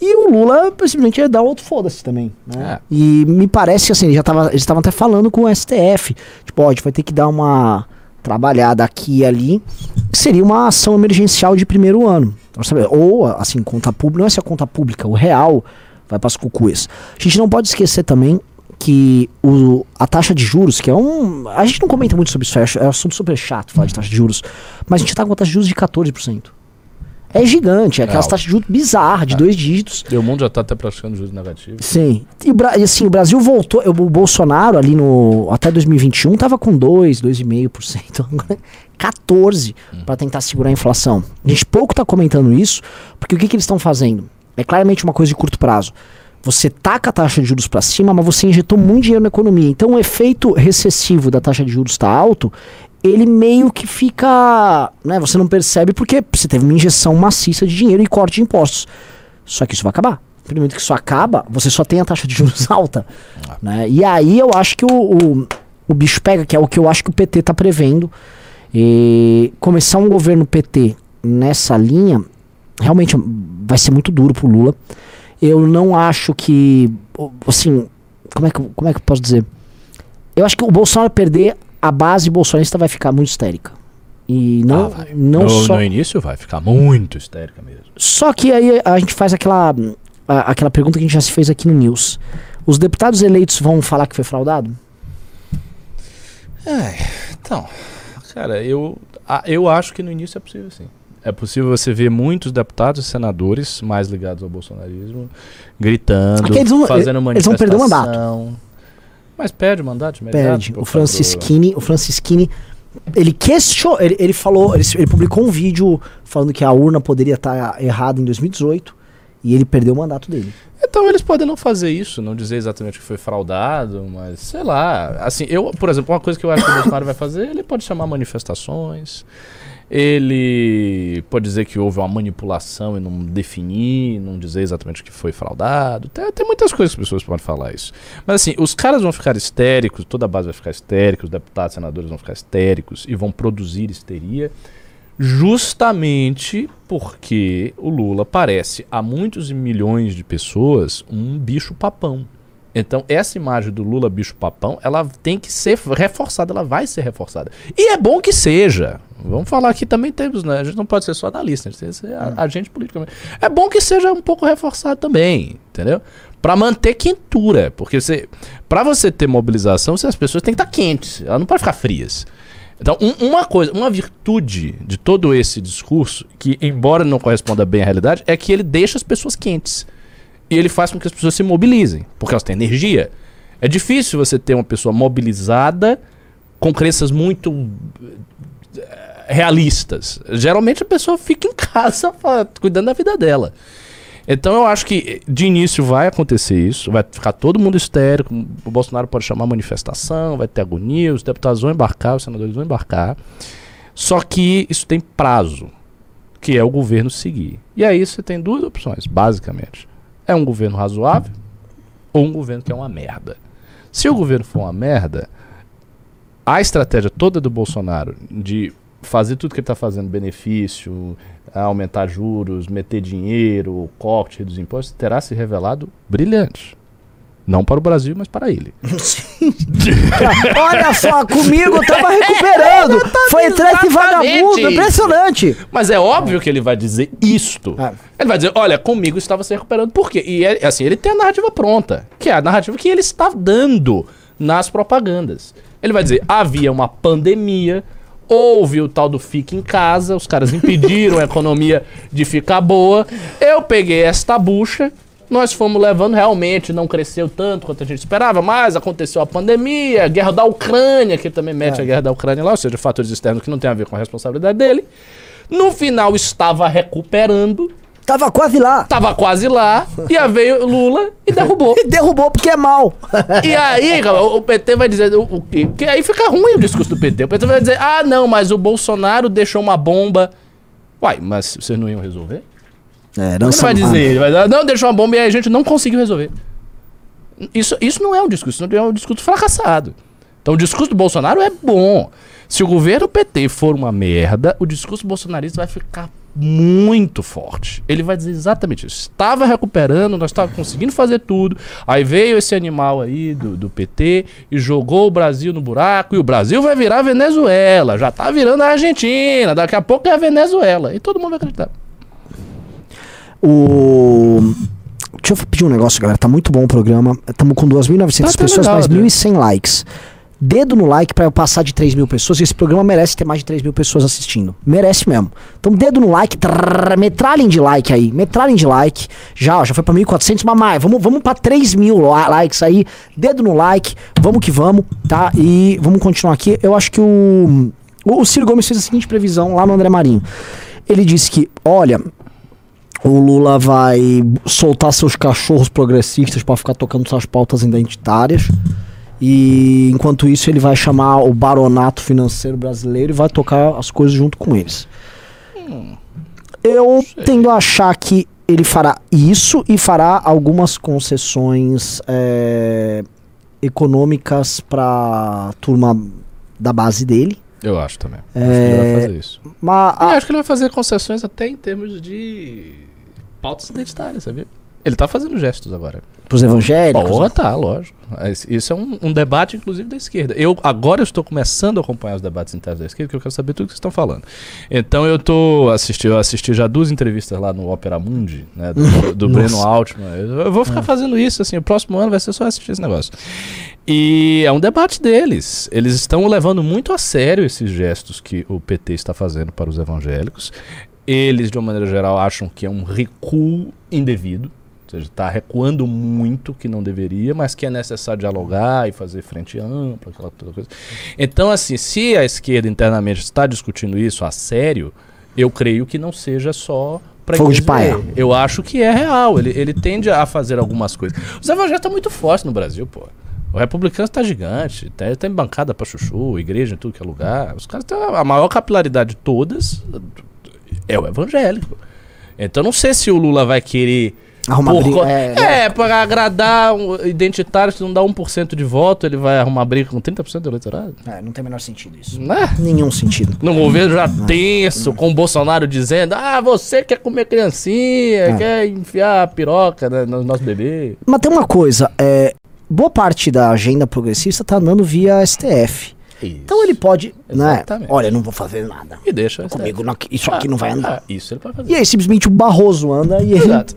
E o Lula simplesmente ia dar outro foda-se também. Né? É. E me parece que assim, ele já tava, eles estavam até falando com o STF. Tipo, ó, a gente vai ter que dar uma trabalhada aqui e ali. Que seria uma ação emergencial de primeiro ano. Ou, assim, conta pública, não é essa conta pública, o real vai para as cucuias. A gente não pode esquecer também que o, a taxa de juros, que é um. A gente não comenta muito sobre isso, é é um assunto super chato falar de taxa de juros, mas a gente tá com uma taxa de juros de 14%. É gigante, é aquelas alto. taxas de juros bizarras, de dois dígitos. E o mundo já tá até praticando juros negativos. Sim. E, e assim, o Brasil voltou. O Bolsonaro ali no. Até 2021 tava com 2, 2,5%. Agora 14% para tentar segurar a inflação. A gente pouco tá comentando isso, porque o que, que eles estão fazendo? É claramente uma coisa de curto prazo. Você taca a taxa de juros para cima, mas você injetou muito dinheiro na economia. Então o efeito recessivo da taxa de juros está alto, ele meio que fica. Né, você não percebe porque você teve uma injeção maciça de dinheiro e corte de impostos. Só que isso vai acabar. No momento que isso acaba, você só tem a taxa de juros alta. Né? E aí eu acho que o, o, o bicho pega, que é o que eu acho que o PT está prevendo. E começar um governo PT nessa linha realmente vai ser muito duro pro Lula. Eu não acho que. Assim, como é que, eu- como é que eu posso dizer? Eu acho que o Bolsonaro perder, a base bolsonarista vai ficar muito histérica. E não, Ah, não no, só. no início vai ficar muito histérica mesmo. Só que aí a gente faz aquela, a- aquela pergunta que a gente já se fez aqui no News. Os deputados eleitos vão falar que foi fraudado? Então, cara, eu, eu acho que no início é possível sim. É possível você ver muitos deputados e senadores mais ligados ao bolsonarismo gritando, Aqui eles vão- fazendo eles vão perder o mandato. manifestação. Mas perde o mandato de imediato. Perde. O Francisquini, o Francisquini, ele questionou, ele, ele falou, ele, ele publicou um vídeo falando que a urna poderia estar errada em 2018 e ele perdeu o mandato dele. Então eles podem não fazer isso, não dizer exatamente que foi fraudado, mas sei lá. Assim, eu, por exemplo, uma coisa que eu acho que o Bolsonaro vai fazer, ele pode chamar manifestações. Ele pode dizer que houve uma manipulação e não definir, não dizer exatamente o que foi fraudado. Tem, tem muitas coisas que as pessoas podem falar isso. Mas assim, os caras vão ficar histéricos, toda a base vai ficar histérica, os deputados, senadores vão ficar histéricos e vão produzir histeria, justamente porque o Lula parece a muitos milhões de pessoas um bicho papão. Então, essa imagem do Lula bicho-papão, ela tem que ser reforçada, ela vai ser reforçada. E é bom que seja. Vamos falar aqui também temos, né? A gente não pode ser só analista, a gente tem que ser a- agente político. É bom que seja um pouco reforçado também, entendeu? Pra manter quentura, porque você, para você ter mobilização, as pessoas têm que estar quentes, elas não podem ficar frias. Então, um- uma coisa, uma virtude de todo esse discurso, que embora não corresponda bem à realidade, é que ele deixa as pessoas quentes. E ele faz com que as pessoas se mobilizem, porque elas têm energia. É difícil você ter uma pessoa mobilizada com crenças muito eh, realistas. Geralmente a pessoa fica em casa cuidando da vida dela. Então eu acho que de início vai acontecer isso, vai ficar todo mundo histérico, o Bolsonaro pode chamar manifestação, vai ter agonia, os deputados vão embarcar, os senadores vão embarcar. Só que isso tem prazo, que é o governo seguir. E aí você tem duas opções, basicamente. É um governo razoável ou um governo que é uma merda. Se o governo for uma merda, a estratégia toda do Bolsonaro de fazer tudo que ele está fazendo, benefício, aumentar juros, meter dinheiro, corte, reduzir impostos, terá se revelado brilhante. Não para o Brasil, mas para ele. Olha só, comigo eu tava recuperando. Foi atrás de exatamente vagabundo, impressionante. Mas é óbvio que ele vai dizer isto. É. Ele vai dizer, olha, comigo estava se recuperando. Por quê? E é, assim, ele tem a narrativa pronta, que é a narrativa que ele está dando nas propagandas. Ele vai dizer, havia uma pandemia, houve o tal do fica em casa, os caras impediram a economia de ficar boa. Eu peguei esta bucha, nós fomos levando, realmente não cresceu tanto quanto a gente esperava, mas aconteceu a pandemia, a guerra da Ucrânia, que também mete a guerra da Ucrânia lá, ou seja, fatores externos que não tem a ver com a responsabilidade dele. No final estava recuperando, Tava quase lá. tava quase lá, e aí veio Lula e derrubou. E derrubou porque é mal. E aí, cara, o PT vai dizer o, o quê? Porque aí fica ruim o discurso do PT. O PT vai dizer, ah, não, mas o Bolsonaro deixou uma bomba. Uai, mas vocês não iam resolver? É, Ele vai dizer, ele vai dizer, não, deixou uma bomba e aí a gente não conseguiu resolver. Isso, isso não é um discurso, isso é um discurso fracassado. Então o discurso do Bolsonaro é bom. Se o governo PT for uma merda, o discurso bolsonarista vai ficar muito forte. Ele vai dizer exatamente isso. Estava recuperando, nós estávamos conseguindo fazer tudo. Aí veio esse animal aí do, do PT e jogou o Brasil no buraco. E o Brasil vai virar a Venezuela. Já tá virando a Argentina. Daqui a pouco é a Venezuela. E todo mundo vai acreditar. O. Deixa eu pedir um negócio, galera. Tá muito bom o programa. Estamos com 2.900 Tá, tá pessoas, legal, mais Adriano. 1.100 likes. Dedo no like pra eu passar de 3 mil pessoas. Esse programa merece ter mais de 3 mil pessoas assistindo. Merece mesmo. Então, dedo no like. Trrr, metralhem de like aí. Metralhem de like. Já, ó, já foi pra 1.400, mas mais. Vamos, vamos pra 3 mil la- likes aí. Dedo no like. Vamos que vamos, tá? E vamos continuar aqui. Eu acho que. O, o Ciro Gomes fez a seguinte previsão lá no André Marinho. Ele disse que, olha, o Lula vai soltar seus cachorros progressistas pra ficar tocando suas pautas identitárias. E enquanto isso, ele vai chamar o baronato financeiro brasileiro e vai tocar as coisas junto com eles. Eu tendo a achar que ele fará isso e fará algumas concessões é, econômicas pra turma da base dele. Eu acho também. Acho que ele vai fazer isso. Mas Eu a- acho que ele vai fazer concessões até em termos de pautas identitárias, sabia? Ele tá fazendo gestos agora. pros evangélicos. Porra, tá, lógico. Mas Isso é um, um debate, inclusive, da esquerda. Eu agora eu estou começando a acompanhar os debates internos da esquerda, porque eu quero saber tudo que vocês estão falando. Então eu tô assistindo, eu assisti já duas entrevistas lá no Opera Mundi, né? Do, do Breno. Altman. Eu, eu vou ficar fazendo isso, assim, o próximo ano vai ser só assistir esse negócio. E é um debate deles. Eles estão levando muito a sério esses gestos que o PT está fazendo para os evangélicos. Eles, de uma maneira geral, acham que é um recuo indevido. Ou seja, está recuando muito que não deveria, mas que é necessário dialogar e fazer frente ampla, aquela coisa. Então, assim, se a esquerda internamente está discutindo isso a sério, eu creio que não seja só Fogo de paia. Eu acho que é real. Ele, ele tende a fazer algumas coisas. Os evangélicos estão muito fortes no Brasil, pô. O republicano está gigante, tem, tem bancada pra chuchu, igreja em tudo que é lugar. Os caras têm a maior capilaridade de todas é o evangélico. Então não sei se o Lula vai querer. Arrumar por briga, co- é, É, para agradar um identitário, se não dá 1% de voto, ele vai arrumar briga com 30% do eleitorado? É, não tem o menor sentido isso. Né? Nenhum sentido. No governo já tenso, com o Bolsonaro dizendo: ah, você quer comer criancinha, É. quer enfiar a piroca né, no nosso bebê. Mas tem uma coisa, é. boa parte da agenda progressista tá andando via STF. Então ele pode, né? Exatamente. Olha, não vou fazer nada. E deixa. Comigo não- isso aqui não vai andar. Ah, isso ele pode fazer. E aí simplesmente o Barroso anda e ele. Exato.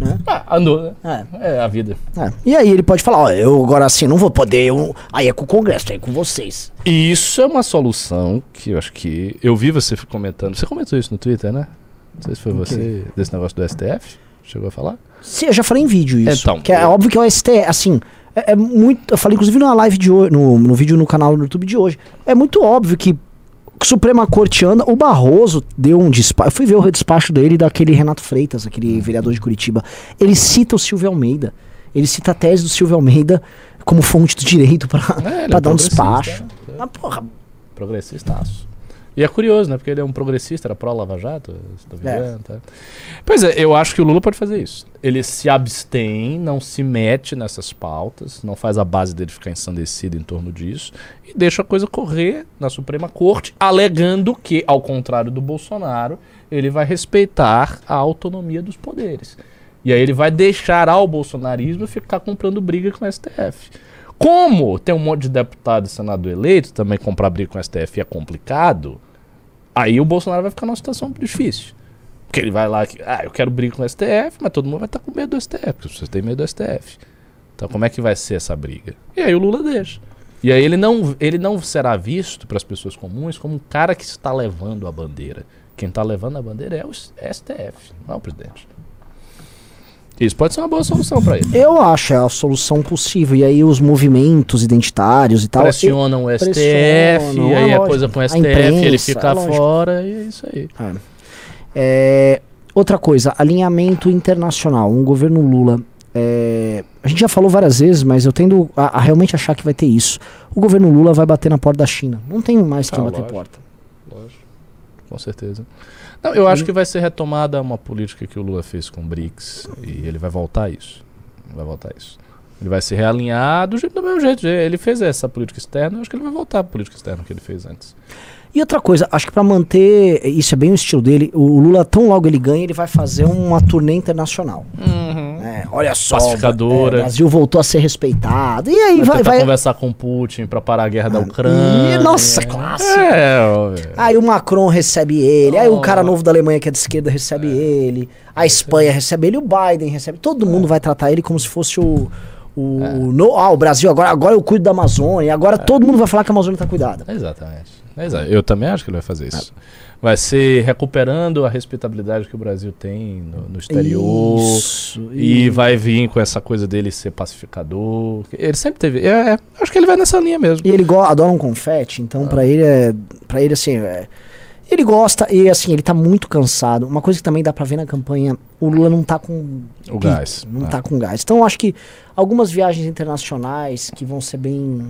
Né? Ah, andou, né? É. É a vida. É. E aí ele pode falar, ó, eu agora assim não vou poder, eu... aí é com o Congresso, aí é com vocês. E isso é uma solução que eu acho que. Eu vi você comentando. Você comentou isso no Twitter, né? Não sei se foi você, desse negócio do STF. Chegou a falar? Sim, eu já falei em vídeo isso. Então, que é eu- óbvio que o STF, assim, é, é muito. Eu falei, inclusive, na live de hoje, no, no vídeo no canal do YouTube de hoje. É muito óbvio que Suprema Corte anda. O Barroso deu um despacho. Eu fui ver o despacho dele daquele Renato Freitas, aquele vereador de Curitiba. Ele cita o Silvio Almeida. Ele cita a tese do Silvio Almeida como fonte do direito pra, É, é dar um despacho. né? Ah, porra, Progressistaço. E é curioso, né? Porque ele é um progressista, era pró-Lava Jato, se tô É. vendo, tá? Pois é, eu acho que o Lula pode fazer isso. Ele se abstém, não se mete nessas pautas, não faz a base dele ficar ensandecido em torno disso e deixa a coisa correr na Suprema Corte, alegando que, ao contrário do Bolsonaro, ele vai respeitar a autonomia dos poderes. E aí ele vai deixar ao bolsonarismo ficar comprando briga com o STF. Como tem um monte de deputado e senador eleito, também comprar briga com o STF é complicado, aí o Bolsonaro vai ficar numa situação difícil. Porque ele vai lá, ah, eu quero briga com o STF, mas todo mundo vai estar com medo do STF, porque pessoas têm medo do STF. Então como é que vai ser essa briga? E aí o Lula deixa. E aí ele não, ele não será visto para as pessoas comuns como um cara que está levando a bandeira. Quem está levando a bandeira é o STF, não é o presidente. Isso pode ser uma boa solução para ele. eu acho é a solução possível. E aí os movimentos identitários e tal. pressionam o STF, pressionam, e é aí a lógico. coisa com o A STF, ele imprensa, fica é fora e é isso aí. É, outra coisa, alinhamento internacional. Um governo Lula. é, a gente já falou várias vezes, mas eu tendo a, a realmente achar que vai ter isso. O governo Lula vai bater na porta da China. Não tem mais quem Ah, bater lógico. porta. Lógico. Com certeza. Não, eu acho que vai ser retomada uma política que o Lula fez com o BRICS e ele vai voltar a isso. Vai voltar a isso. Ele vai se realinhar do, jeito, do mesmo jeito. Ele fez essa política externa, eu acho que ele vai voltar à política externa que ele fez antes. E outra coisa, acho que pra manter. Isso é bem o estilo dele. O Lula, tão logo ele ganha, ele vai fazer uma turnê internacional. É, olha só. Pacificadora. é, o Brasil voltou a ser respeitado. E aí Vai, vai. vai conversar com o Putin pra parar a guerra da Ucrânia. e, nossa, clássico. É. Aí o Macron recebe ele, aí o cara novo da Alemanha que é de esquerda recebe ele, a Espanha recebe ele, o Biden recebe, todo mundo vai tratar ele como se fosse o o no, ah, o Brasil agora agora eu cuido da Amazônia, agora todo mundo vai falar que a Amazônia tá cuidada. Exatamente. Exa- Eu também acho que ele vai fazer isso. Vai ser recuperando a respeitabilidade que o Brasil tem no, no exterior. Isso. E vai vir com essa coisa dele ser pacificador. Ele sempre teve. É, é, acho que ele vai nessa linha mesmo. E ele adora um confete, então pra ele é para ele assim, é, ele gosta e assim, ele tá muito cansado. Uma coisa que também dá pra ver na campanha, o Lula não tá com O gás. Não Ah. tá com gás. Então acho que algumas viagens internacionais que vão ser bem.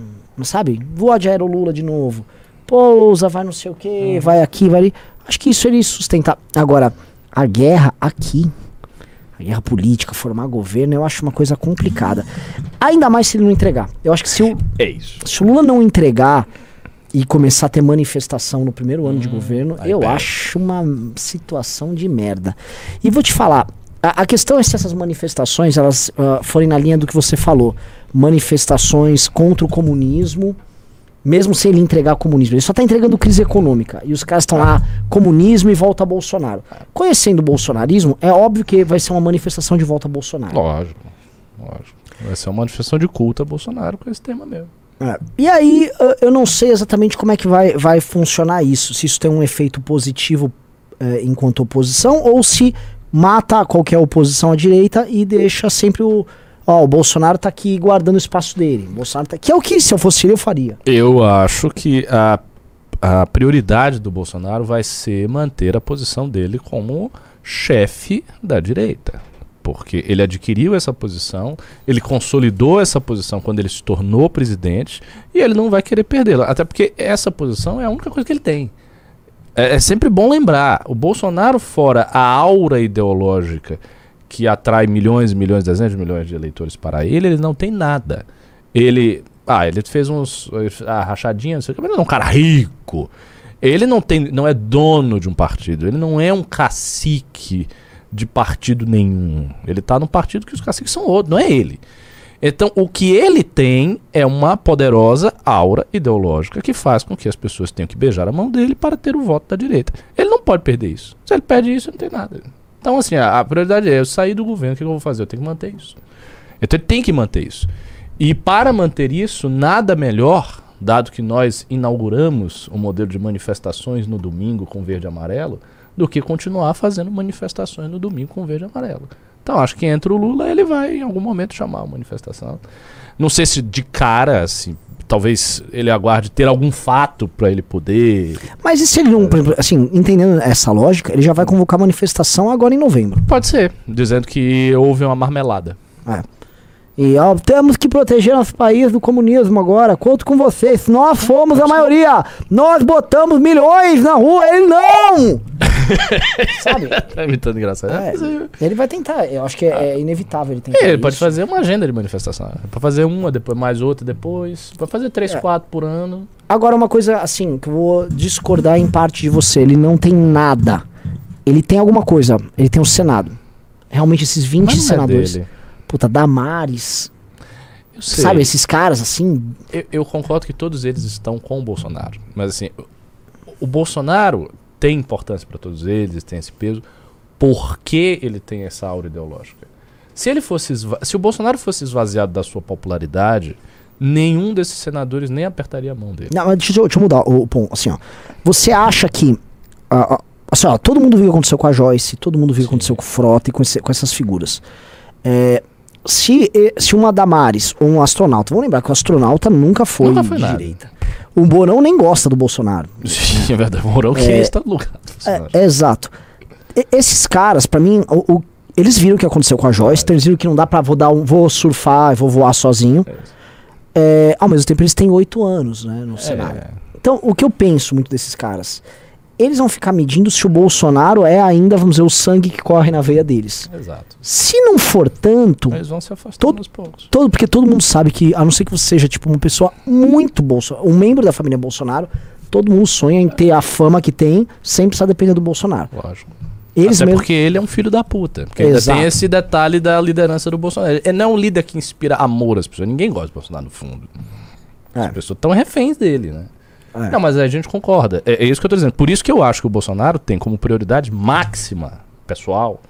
Sabe? Voar de Aerolula de novo. Pousa, vai não sei o que, vai aqui, vai ali. Acho que isso ele sustentar. Agora, a guerra aqui, a guerra política, formar governo, eu acho uma coisa complicada. Ainda mais se ele não entregar. Eu acho que se o, É se o Lula não entregar e começar a ter manifestação no primeiro ano de governo, eu perde. acho uma situação de merda. E vou te falar, a, a questão é se essas manifestações elas ah, forem na linha do que você falou, manifestações contra o comunismo, mesmo sem ele entregar comunismo. Ele só está entregando crise econômica. E os caras estão lá, comunismo e volta a Bolsonaro. Conhecendo o bolsonarismo, é óbvio que vai ser uma manifestação de volta a Bolsonaro. Lógico. Lógico. Vai ser uma manifestação de culto a Bolsonaro com esse tema mesmo. É. E aí, eu não sei exatamente como é que vai, vai funcionar isso. Se isso tem um efeito positivo eh, enquanto oposição, ou se mata qualquer oposição à direita e deixa sempre o. Ó, o Bolsonaro tá aqui guardando o espaço dele. O Bolsonaro tá. Que é o que, se eu fosse ele, eu faria. Eu acho que a, a prioridade do Bolsonaro vai ser manter a posição dele como chefe da direita. Porque ele adquiriu essa posição, ele consolidou essa posição quando ele se tornou presidente e ele não vai querer perdê-la. Até porque essa posição é a única coisa que ele tem. É, é sempre bom lembrar: o Bolsonaro, fora a aura ideológica que atrai milhões e milhões, dezenas de milhões de eleitores para ele, ele não tem nada. Ele. Ah, ele fez uns. Ah, rachadinha, não sei o que, mas ele é um cara rico. Ele não tem, não é dono de um partido, ele não é um cacique de partido nenhum. Ele tá num partido que os caciques são outros, não é ele. Então, o que ele tem é uma poderosa aura ideológica que faz com que as pessoas tenham que beijar a mão dele para ter o voto da direita. Ele não pode perder isso. Se ele perde isso, não tem nada. Então, assim, a, a prioridade é eu sair do governo, o que eu vou fazer? Eu tenho que manter isso. Então, ele tem que manter isso. E para manter isso, nada melhor, dado que nós inauguramos o modelo de manifestações no domingo com verde e amarelo, do que continuar fazendo manifestações no domingo com verde e amarelo. Então, acho que entra o Lula, ele vai em algum momento chamar uma manifestação. Não sei se de cara, assim, talvez ele aguarde ter algum fato para ele poder. Mas e se ele não, assim, entendendo essa lógica, ele já vai convocar manifestação agora em novembro. Pode ser, dizendo que houve uma marmelada. É. E ó, temos que proteger nosso país do comunismo agora. Conto com vocês. Nós fomos a maioria. Nós botamos milhões na rua. Ele não! Sabe? Tá imitando engraçado. É, é, ele vai tentar. Eu acho que é, é inevitável ele tentar. É, ele pode isso. fazer uma agenda de manifestação. Pra fazer uma, depois mais outra depois. Pra fazer três, É. quatro por ano. Agora, uma coisa assim, que eu vou discordar em parte de você. Ele não tem nada. Ele tem alguma coisa. Ele tem o Senado. Realmente, esses 20 Mas não é senadores. Puta, Damares. Sabe, esses caras assim. Eu, eu concordo que todos eles estão com o Bolsonaro. Mas assim, o Bolsonaro tem importância para todos eles, tem esse peso, porque ele tem essa aura ideológica. Se ele fosse se o Bolsonaro fosse esvaziado da sua popularidade, nenhum desses senadores nem apertaria a mão dele. Não, mas deixa eu, deixa eu mudar o, ponto. Assim, ó. Você acha que. ah, assim, ó, todo mundo viu o que aconteceu com a Joyce, todo mundo viu o que aconteceu com o Frota e com, esse- com essas figuras. É, se, se uma Damares ou um astronauta, vamos lembrar que o astronauta nunca foi, Nunca foi de nada. O Borão nem gosta do Bolsonaro. Sim, é verdade. O Mourão que É, está no lugar do Bolsonaro. É, exato. E- esses caras, pra mim, o- o- eles viram o que aconteceu com a Joyce, então eles viram que não dá pra vou dar um, vou surfar, vou voar sozinho. É. É, ao mesmo tempo, eles têm oito anos, né, no cenário. É. Então, o que eu penso muito desses caras, eles vão ficar medindo se o Bolsonaro é ainda, vamos dizer, o sangue que corre na veia deles. Exato. Se não for tanto, Eles vão se afastando Todo- aos poucos. todo, porque todo mundo sabe que, a não ser que você seja tipo uma pessoa muito Bolsonaro, um membro da família Bolsonaro, todo mundo sonha em ter a fama que tem, sem precisar depender do Bolsonaro. Lógico. Eles Até mesmo. porque ele é um filho da puta. Porque ainda Exato. tem esse detalhe da liderança do Bolsonaro. Ele não é um líder que inspira amor às pessoas. Ninguém gosta do Bolsonaro no fundo. É. As pessoas estão reféns dele, né? É. Não, mas a gente concorda. É, é isso que eu tô dizendo. Por isso que eu acho que o Bolsonaro tem como prioridade máxima, pessoal,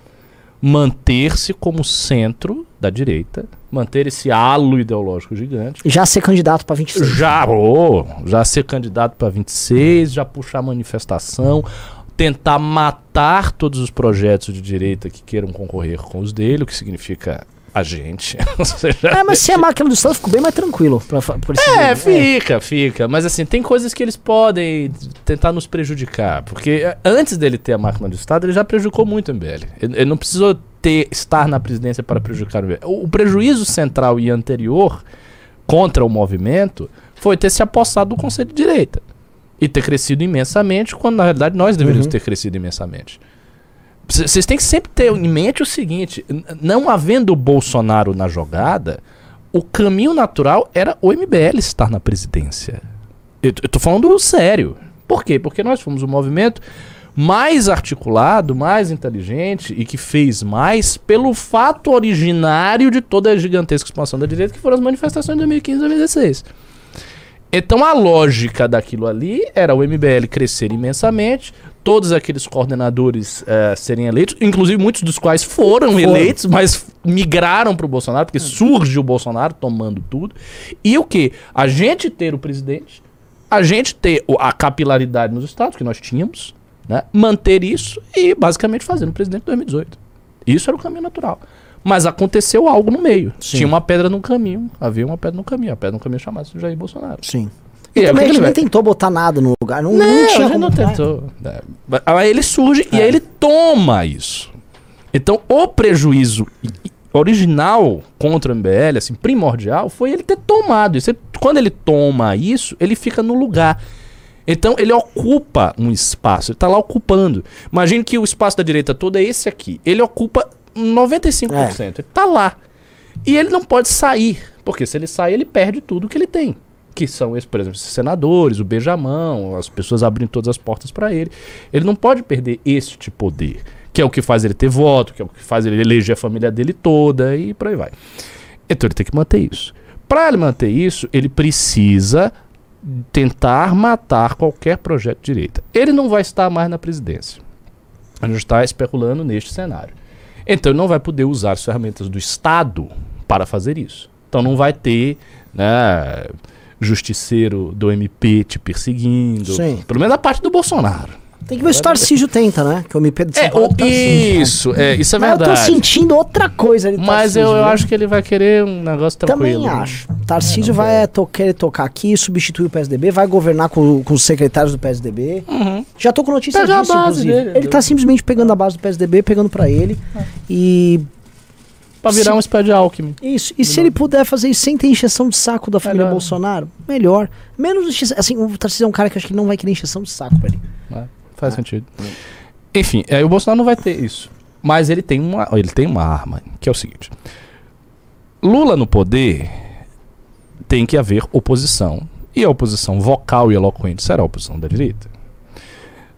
manter-se como centro da direita, manter esse halo ideológico gigante. Já ser candidato pra 26. Já, ô, já ser candidato para 26, já puxar manifestação, tentar matar todos os projetos de direita que queiram concorrer com os dele, o que significa a gente. Seja, É, mas se é máquina do Estado, ficou bem mais tranquilo. Pra, por esse é, fica, fica. Mas assim, tem coisas que eles podem tentar nos prejudicar. Porque eh, antes dele ter a máquina do Estado, ele já prejudicou muito o MBL. Ele, ele não precisou ter, estar na presidência para prejudicar o MBL. O, o prejuízo central e anterior contra o movimento foi ter se apossado do Conselho de Direita. E ter crescido imensamente, quando na realidade nós deveríamos Uhum. ter crescido imensamente. Vocês têm que sempre ter em mente o seguinte: não havendo o Bolsonaro na jogada, o caminho natural era o MBL estar na presidência. Eu, eu tô falando sério. Por quê? Porque nós fomos o movimento mais articulado, mais inteligente e que fez mais pelo fato originário de toda a gigantesca expansão da direita, que foram as manifestações de 2015 e 2016. Então a lógica daquilo ali era o MBL crescer imensamente, todos aqueles coordenadores eh, serem eleitos, inclusive muitos dos quais foram, Foram. eleitos, mas migraram para o Bolsonaro, porque surge o Bolsonaro tomando tudo. E o que? A gente ter o presidente, a gente ter o- a capilaridade nos estados que nós tínhamos, né? manter isso e basicamente fazer no presidente em 2018. Isso era o caminho natural. Mas aconteceu algo no meio. Sim. Tinha uma pedra no caminho. Havia uma pedra no caminho. A pedra no caminho chamava-se Jair Bolsonaro. Sim. E E também que gente ele nem tentou botar nada no lugar. Não, Não, não tinha como não botar. tentou. É. Aí ele surge e É. aí ele toma isso. Então, o prejuízo original contra o MBL, assim, primordial, foi ele ter tomado isso. Ele- Quando ele toma isso, ele fica no lugar. Então, ele ocupa um espaço, ele tá lá ocupando. Imagine que o espaço da direita todo é esse aqui. Ele ocupa 95%. Ele tá lá. E ele não pode sair, porque se ele sair, ele perde tudo que ele tem. Que são, esses, por exemplo, esses senadores, o beijamão, as pessoas abrindo todas as portas para ele. Ele não pode perder este poder, que é o que faz ele ter voto, que é o que faz ele eleger a família dele toda e por aí vai. Então ele tem que manter isso. Para ele manter isso, ele precisa tentar matar qualquer projeto de direita. Ele não vai estar mais na presidência. A gente está especulando neste cenário. Então ele não vai poder usar as ferramentas do Estado para fazer isso. Então não vai ter né, justiceiro do MP te perseguindo. Sim. Pelo menos a parte do Bolsonaro. Tem que ver se o Tarcísio tenta, né? Que o MP São É, Paulo é Tarcísio. isso, é, isso é Mas eu tô verdade. sentindo outra coisa ali. Mas eu, Tarcísio, eu acho que ele vai querer um negócio tranquilo. Também acho. Tarcísio vai é, to querer tocar aqui, substituir o PSDB, vai governar com, com os secretários do PSDB. Já tô com notícia Pegar a disso, base inclusive. dele, ele tá simplesmente pegando a base do PSDB, pegando pra ele. E Pra virar Se- um espelho de Alckmin. isso. E se ele puder fazer isso sem ter encheção de saco da família Melhor. Bolsonaro, melhor. Menos encheção. Assim, o Tarcísio é um cara que acho que não vai querer encheção de saco pra ele. né? Faz sentido. Enfim, aí o Bolsonaro não vai ter isso. Mas ele tem uma, ele tem uma arma, que é o seguinte. Lula no poder tem que haver oposição. E a oposição vocal e eloquente será a oposição da direita.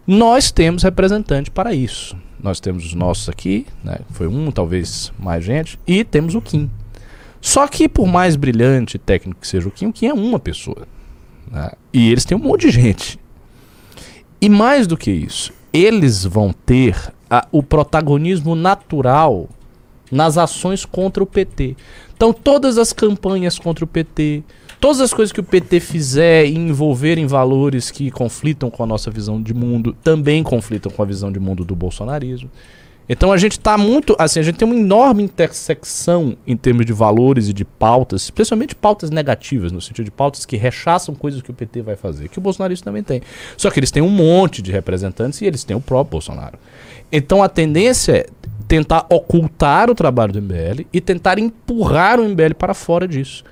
Nós temos representante para isso. Nós temos os nossos aqui, né? Foi um, talvez mais gente, e temos o Kim. Só que por mais brilhante e técnico que seja o Kim, o Kim é uma pessoa. né? E eles têm um monte de gente. E mais do que isso, eles vão ter a- o protagonismo natural nas ações contra o PT. Então, todas as campanhas contra o PT, todas as coisas que o PT fizer e envolver em valores que conflitam com a nossa visão de mundo, também conflitam com a visão de mundo do bolsonarismo. Então a gente está muito, assim, a gente tem uma enorme intersecção em termos de valores e de pautas, especialmente pautas negativas, no sentido de pautas que rechaçam coisas que o PT vai fazer, que o bolsonarismo também tem. Só que eles têm um monte de representantes e eles têm o próprio Bolsonaro. Então a tendência é tentar ocultar o trabalho do MBL e tentar empurrar o MBL para fora disso.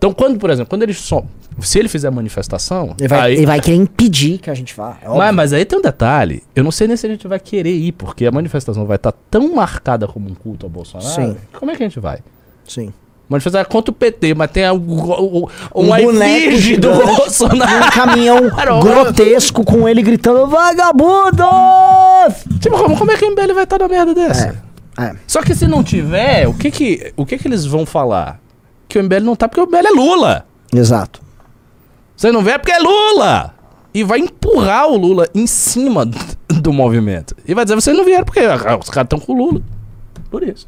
Então quando, por exemplo, quando eles só se ele fizer manifestação, Ele vai, aí- ele vai querer impedir que a gente vá. É mas, mas aí tem um detalhe. Eu não sei nem se a gente vai querer ir, porque a manifestação vai estar tão marcada como um culto ao Bolsonaro. Sim. Como é que a gente vai? Sim. Manifestação é contra o PT, mas tem o, o, o, Um boneco do. Bolsonaro. Um caminhão grotesco com ele gritando Vagabundo! tipo, como, como é que o MBL vai estar na merda dessa? É. Só que se não tiver, o que que, o que que eles vão falar? Que o MBL não tá porque o MBL é Lula. Exato. Você não vê é porque é Lula. E vai empurrar o Lula em cima do, movimento. E vai dizer, vocês não vieram porque ah, os caras estão com o Lula. Por isso.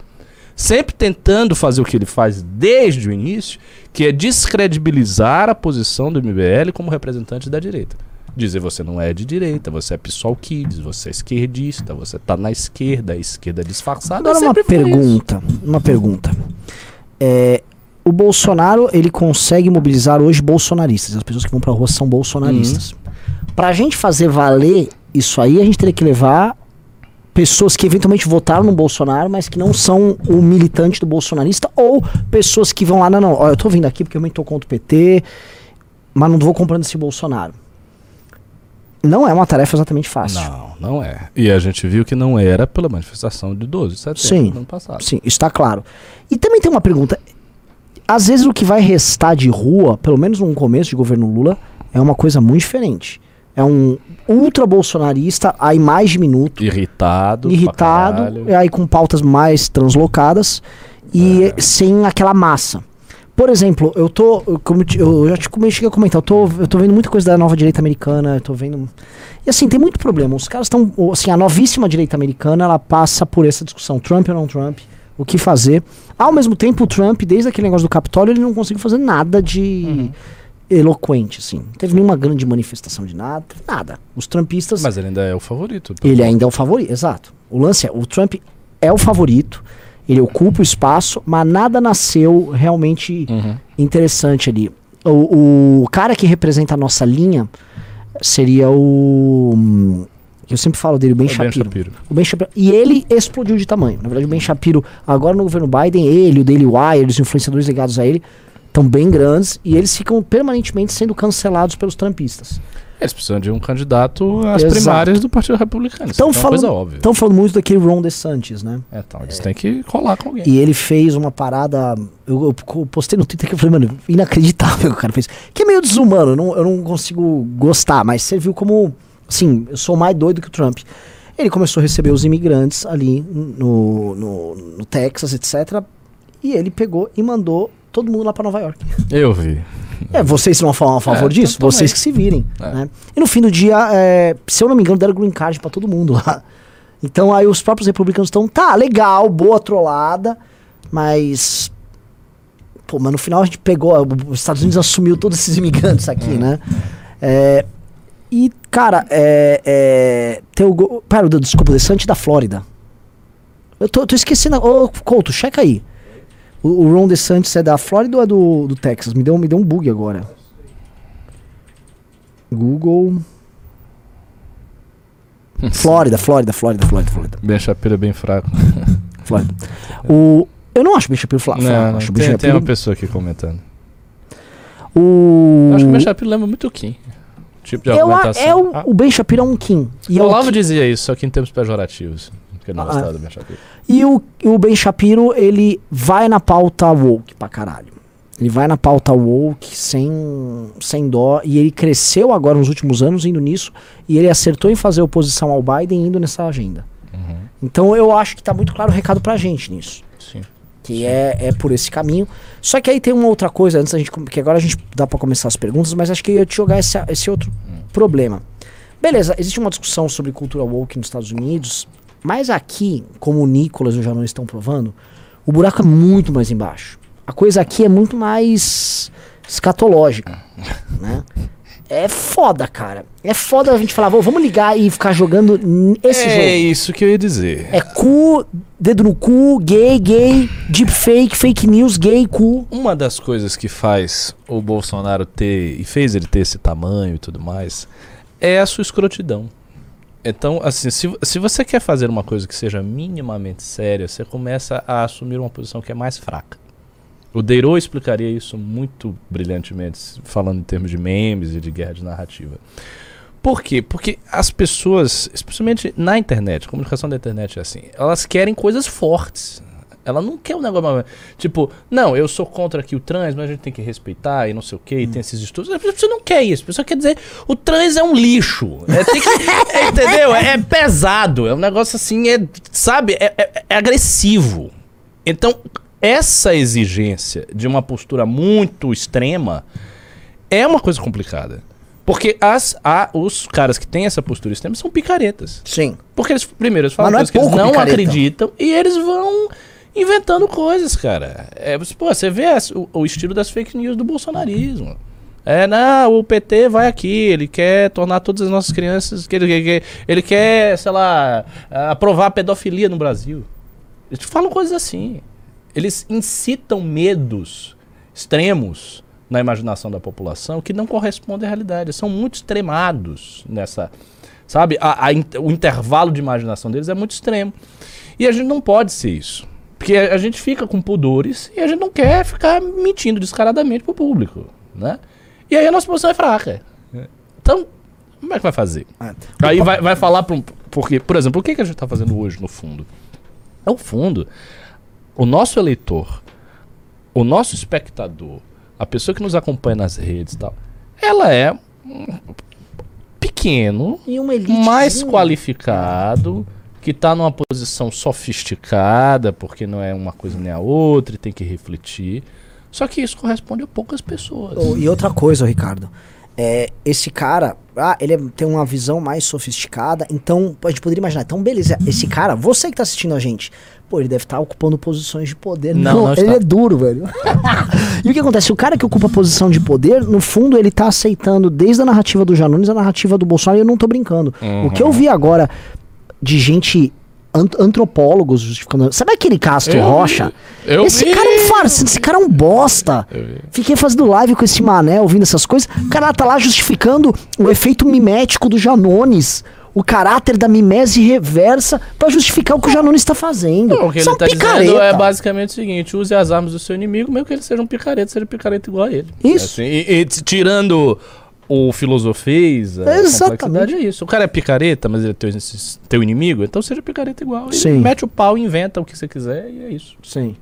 Sempre tentando fazer o que ele faz desde o início, que é descredibilizar a posição do MBL como representante da direita. Dizer você não é de direita, você é PSOL Kids, você é esquerdista, você tá na esquerda, a esquerda disfarçada. Agora uma foi isso. pergunta. Uma pergunta. O Bolsonaro, ele consegue mobilizar hoje bolsonaristas. As pessoas que vão pra rua são bolsonaristas. Pra gente fazer valer isso aí, a gente teria que levar pessoas que eventualmente votaram no Bolsonaro, mas que não são o militante do bolsonarista, ou pessoas que vão lá, não, não, ó, eu tô vindo aqui porque eu também tô contra o PT, mas não vou comprando esse Bolsonaro. Não é uma tarefa exatamente fácil. Não, não é. E a gente viu que não era pela manifestação de 12 de setembro Sim. do ano passado. Sim, isso tá claro. E também tem uma pergunta. Às vezes o que vai restar de rua, pelo menos no começo de governo Lula, é uma coisa muito diferente. É um ultra bolsonarista aí mais de minuto, Irritado. irritado, e aí com pautas mais translocadas e É. sem aquela massa. Por exemplo, eu tô. Eu, como eu eu já te come- cheguei a comentar, eu tô, eu tô vendo muita coisa da nova direita americana, eu tô vendo. E assim, tem muito problema. Os caras estão. Assim, a novíssima direita americana, ela passa por essa discussão: Trump ou não Trump, o que fazer. Ao mesmo tempo, o Trump, desde aquele negócio do Capitólio, ele não conseguiu fazer nada de Uhum. eloquente, assim. Não teve nenhuma grande manifestação de nada, nada. Os trumpistas. Mas ele ainda é o favorito. Ele ainda é o favorito, exato. O lance é, o Trump é o favorito, ele ocupa o espaço, mas nada nasceu realmente Uhum. interessante ali. O, o cara que representa a nossa linha seria o. Eu sempre falo dele, o Ben O Ben Shapiro. Shapiro. O Ben Shapiro. E ele explodiu de tamanho. Na verdade, o Ben Shapiro, agora no governo Biden, ele, o Daily Wire, os influenciadores ligados a ele, estão bem grandes e eles ficam permanentemente sendo cancelados pelos trumpistas. Eles precisam de um candidato às Exato. primárias do Partido Republicano. Estão é falando, coisa óbvia. tão falando muito daquele Ron DeSantis, né? É, então, eles têm que colar com alguém. E ele fez uma parada. Eu, eu postei no Twitter que eu falei, mano, inacreditável que o cara fez. Que é meio desumano, eu não, eu não consigo gostar, mas serviu como. Assim, eu sou mais doido que o Trump. Ele começou a receber os imigrantes ali no, no, no Texas, etc. e ele pegou e mandou todo mundo lá pra Nova York. Eu vi. É, vocês não falam a favor É, disso? vocês aí. que se virem. É. né? E no fim do dia, é, se eu não me engano, deram green card pra todo mundo lá. Então aí os próprios republicanos estão, tá, legal, boa trollada, mas. Pô, mas no final a gente pegou, os Estados Unidos assumiu todos esses imigrantes aqui, né? É, e, cara, é, é, tem o. go- Pera, desculpa, o DeSantis da Flórida. Eu tô, tô esquecendo. Ô, Couto, checa aí. O, o Ron DeSantis é da Flórida ou é do, do Texas? Me deu, me deu um bug agora. Google. Flórida, Flórida, Flórida, Flórida, Flórida. Ben Shapiro é bem fraco. Flórida. O, eu não acho o Ben Shapiro fraco. não, acho tem, tem Shapiro- uma pessoa aqui comentando. o, Eu acho que o Ben Shapiro lembra muito o Kim. Tipo de eu, a- argumentação. é o, Ah, o Ben Shapiro é um Kim. E, é o Olavo Kim- dizia isso, só que em termos pejorativos. Porque ele não Ah, gostava do Ben Shapiro. e o, o Ben Shapiro, ele vai na pauta woke pra caralho. Ele vai na pauta woke sem, sem dó. E ele cresceu agora nos últimos anos indo nisso. E ele acertou em fazer oposição ao Biden indo nessa agenda. Uhum. Então eu acho que tá muito claro o recado pra gente nisso. Sim. Que é, é por esse caminho. Só que aí tem uma outra coisa, antes da gente. Que agora a gente dá pra começar as perguntas, mas acho que eu ia te jogar esse, esse outro problema. Beleza, existe uma discussão sobre cultura woke nos Estados Unidos, mas aqui, como o Nicolas e o Janone estão provando, o buraco é muito mais embaixo. A coisa aqui é muito mais escatológica, né? É foda, cara. É foda a gente falar, "Vô, vamos ligar e ficar jogando esse é jogo. isso que eu ia dizer. É cu, dedo no cu, gay, gay, deepfake, fake news, gay, cu. Uma das coisas que faz o Bolsonaro ter, e fez ele ter esse tamanho e tudo mais, é a sua escrotidão. Então, assim, se, se você quer fazer uma coisa que seja minimamente séria, você começa a assumir uma posição que é mais fraca. O Deiro explicaria isso muito brilhantemente, falando em termos de memes e de guerra de narrativa. Por quê? Porque as pessoas, especialmente na internet, a comunicação da internet é assim, elas querem coisas fortes. Ela não quer um negócio. Tipo, não, eu sou contra aqui o trans, mas a gente tem que respeitar e não sei o que, e tem esses estudos. A pessoa não quer isso. A pessoa quer dizer, o trans é um lixo. É, que- é, entendeu? É, é pesado. É um negócio assim, é, sabe? É, é- é agressivo. Então, essa exigência de uma postura muito extrema é uma coisa complicada. Porque as, a, os caras que têm essa postura extrema são picaretas. Sim. Porque eles, primeiro, eles falam é coisas que eles não picareta. acreditam e eles vão inventando coisas, cara. É, pô, você vê as- o, o estilo das fake news do bolsonarismo. É, não, o PT vai aqui, ele quer tornar todas as nossas crianças. que Ele, que- ele quer, sei lá, aprovar a pedofilia no Brasil. Eles falam coisas assim. Eles incitam medos extremos na imaginação da população que não correspondem à realidade. São muito extremados nessa. Sabe? A- a o intervalo de imaginação deles é muito extremo. E a gente não pode ser isso. Porque a, a gente fica com pudores e a gente não quer ficar mentindo descaradamente pro público. Né? E aí a nossa posição é fraca. Então, como é que vai fazer? É. Aí vai, vai falar para um. Porque, por exemplo, o que, que a gente está fazendo hoje no fundo? É o fundo. O nosso eleitor, o nosso espectador, a pessoa que nos acompanha nas redes e tal, ela é um pequeno, E mais qualificado, que está numa posição sofisticada, porque não é uma coisa nem a outra e tem que refletir. Só que isso corresponde a poucas pessoas. Oh, E outra coisa, Ricardo. É, esse cara, ah, ele é- tem uma visão mais sofisticada, então a gente poderia imaginar, então beleza, esse cara, você que tá assistindo a gente, pô, ele deve estar ocupando posições de poder. Não, Não, não ele está. é duro, velho. e o que acontece? O cara que ocupa posição de poder, no fundo, ele tá aceitando desde a narrativa do Janones a narrativa do Bolsonaro, e eu não tô brincando. O que eu vi agora de gente. ant- Antropólogos justificando. Sabe aquele Castro Eu vi, Rocha? eu esse vi. cara é um farsa, esse cara é um bosta. Vi. Fiquei fazendo live com esse mané, ouvindo essas coisas. O cara tá lá justificando o efeito mimético do Janones. O caráter da mimese reversa pra justificar o que o Janones tá fazendo. Não, o que Isso ele é um tá picareta. dizendo é basicamente o seguinte: use as armas do seu inimigo, mesmo que ele seja um picareta, seja um picareta igual a ele. Isso. Assim, e, e tirando o filosofês, a Exatamente. é isso. O cara é picareta, mas ele é teu, teu inimigo, então seja picareta igual. E Sim. mete o pau, inventa o que você quiser e é isso. Sim.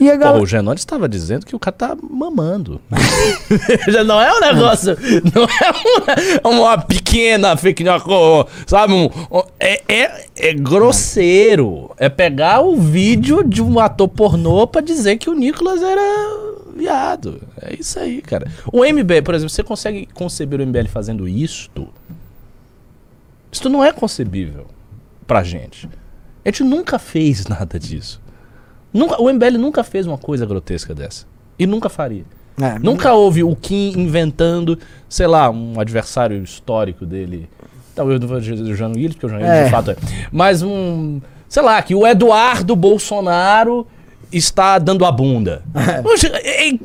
E a galera. o Genone estava dizendo que o cara tá mamando. Já não é um negócio. Não é uma, uma pequena fake news, sabe? Um, um- é, é, é grosseiro. É pegar o vídeo de um ator pornô pra dizer que o Nicolas era viado. É isso aí, cara. O MBL, por exemplo, você consegue conceber o MBL fazendo isto? Isto não é concebível pra gente. A gente nunca fez nada disso. Nunca, o MBL nunca fez uma coisa grotesca dessa. E nunca faria. É, Nunca houve o Kim inventando, sei lá, um adversário histórico dele. Talvez dizer o Jean Willis, porque o Jean Willis É. de fato é. Mas um. Sei lá, que o Eduardo Bolsonaro está dando a bunda. Poxa, é, é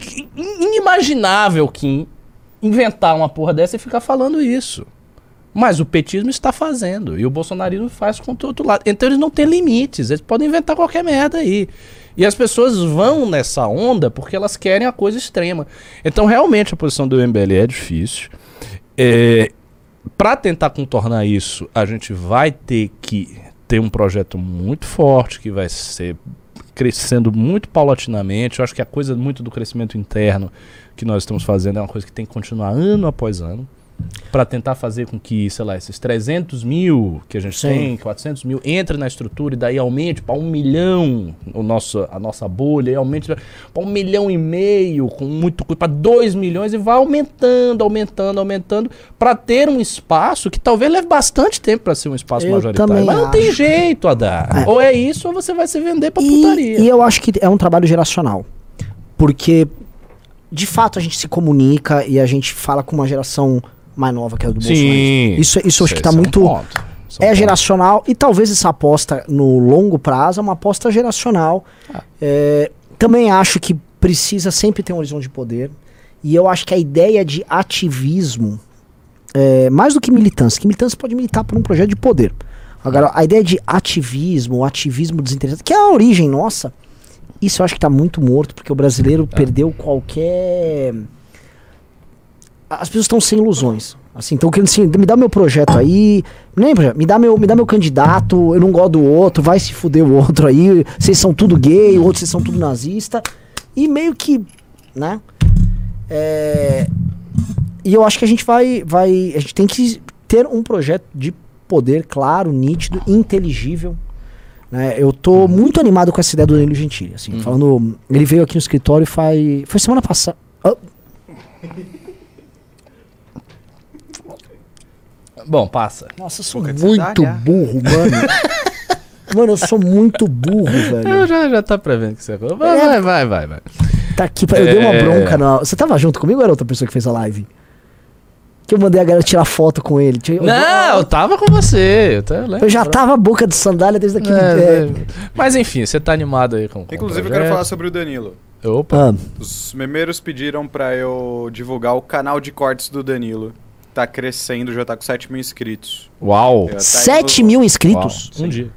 inimaginável Kim inventar uma porra dessa e ficar falando isso. Mas o petismo está fazendo. E o bolsonarismo faz com o outro lado. Então eles não têm limites. Eles podem inventar qualquer merda aí. E as pessoas vão nessa onda porque elas querem a coisa extrema. Então, realmente, a posição do MBL é difícil. É, para tentar contornar isso, a gente vai ter que ter um projeto muito forte que vai ser crescendo muito paulatinamente. Eu acho que a coisa muito do crescimento interno que nós estamos fazendo é uma coisa que tem que continuar ano após ano para tentar fazer com que, sei lá, esses 300 mil que a gente Sim. tem, 400 mil, entre na estrutura e daí aumente para um milhão o nosso, a nossa bolha, e aumente para um milhão e meio, com muito para 2 milhões e vai aumentando, aumentando, aumentando, para ter um espaço que talvez leve bastante tempo para ser um espaço Eu majoritário. Mas não tem jeito a dar. É. Ou é isso, ou você vai se vender pra putaria. E eu acho que é um trabalho geracional. Porque, de fato, a gente se comunica e a gente fala com uma geração mais nova que a do Bolsonaro. Sim. Isso, isso eu acho que tá Esse é muito. ponto. É ponto. geracional e talvez essa aposta no longo prazo é uma aposta geracional. Ah. É, também acho que precisa sempre ter um horizonte de poder. E eu acho que a ideia de ativismo, é, mais do que militância, que militância pode militar por um projeto de poder. Agora, a ideia de ativismo, ativismo desinteressado, que é a origem nossa, isso eu acho que tá muito morto, porque o brasileiro É. perdeu qualquer. As pessoas estão sem ilusões. Assim, estão querendo assim, me dá meu projeto aí. Lembra? Me dá meu, me dá meu candidato, eu não gosto do outro, vai se fuder o outro aí. Vocês são tudo gay, o outro vocês são tudo nazista. E meio que, né? É, e eu acho que a gente vai, vai. A gente tem que ter um projeto de poder claro, nítido, inteligível. Né? Eu tô muito animado com essa ideia do Danilo Gentili. Assim, falando. Ele veio aqui no escritório e faz. Foi semana passada. Ah, Bom, passa. nossa, eu sou Boca muito burro, mano. mano, eu sou muito burro, Eu velho. já, já tá prevendo que você vai. Vai, vai, vai, vai. Tá aqui, eu dei uma É. bronca na. Você tava junto comigo ou era outra pessoa que fez a live? Que eu mandei a galera tirar foto com ele. Tinha- Não, eu tava com você. Eu, tá- eu lembro. Eu já tava boca de sandália desde aquele. É, é, é. Mas enfim, você tá animado aí com, Inclusive, eu quero falar sobre o Danilo. Opa. ah, Os memeiros pediram pra eu divulgar o canal de cortes do Danilo. Tá crescendo, já tá com 7 mil inscritos. Uau. Eu até 7 no- mil Uau. inscritos? Um dia.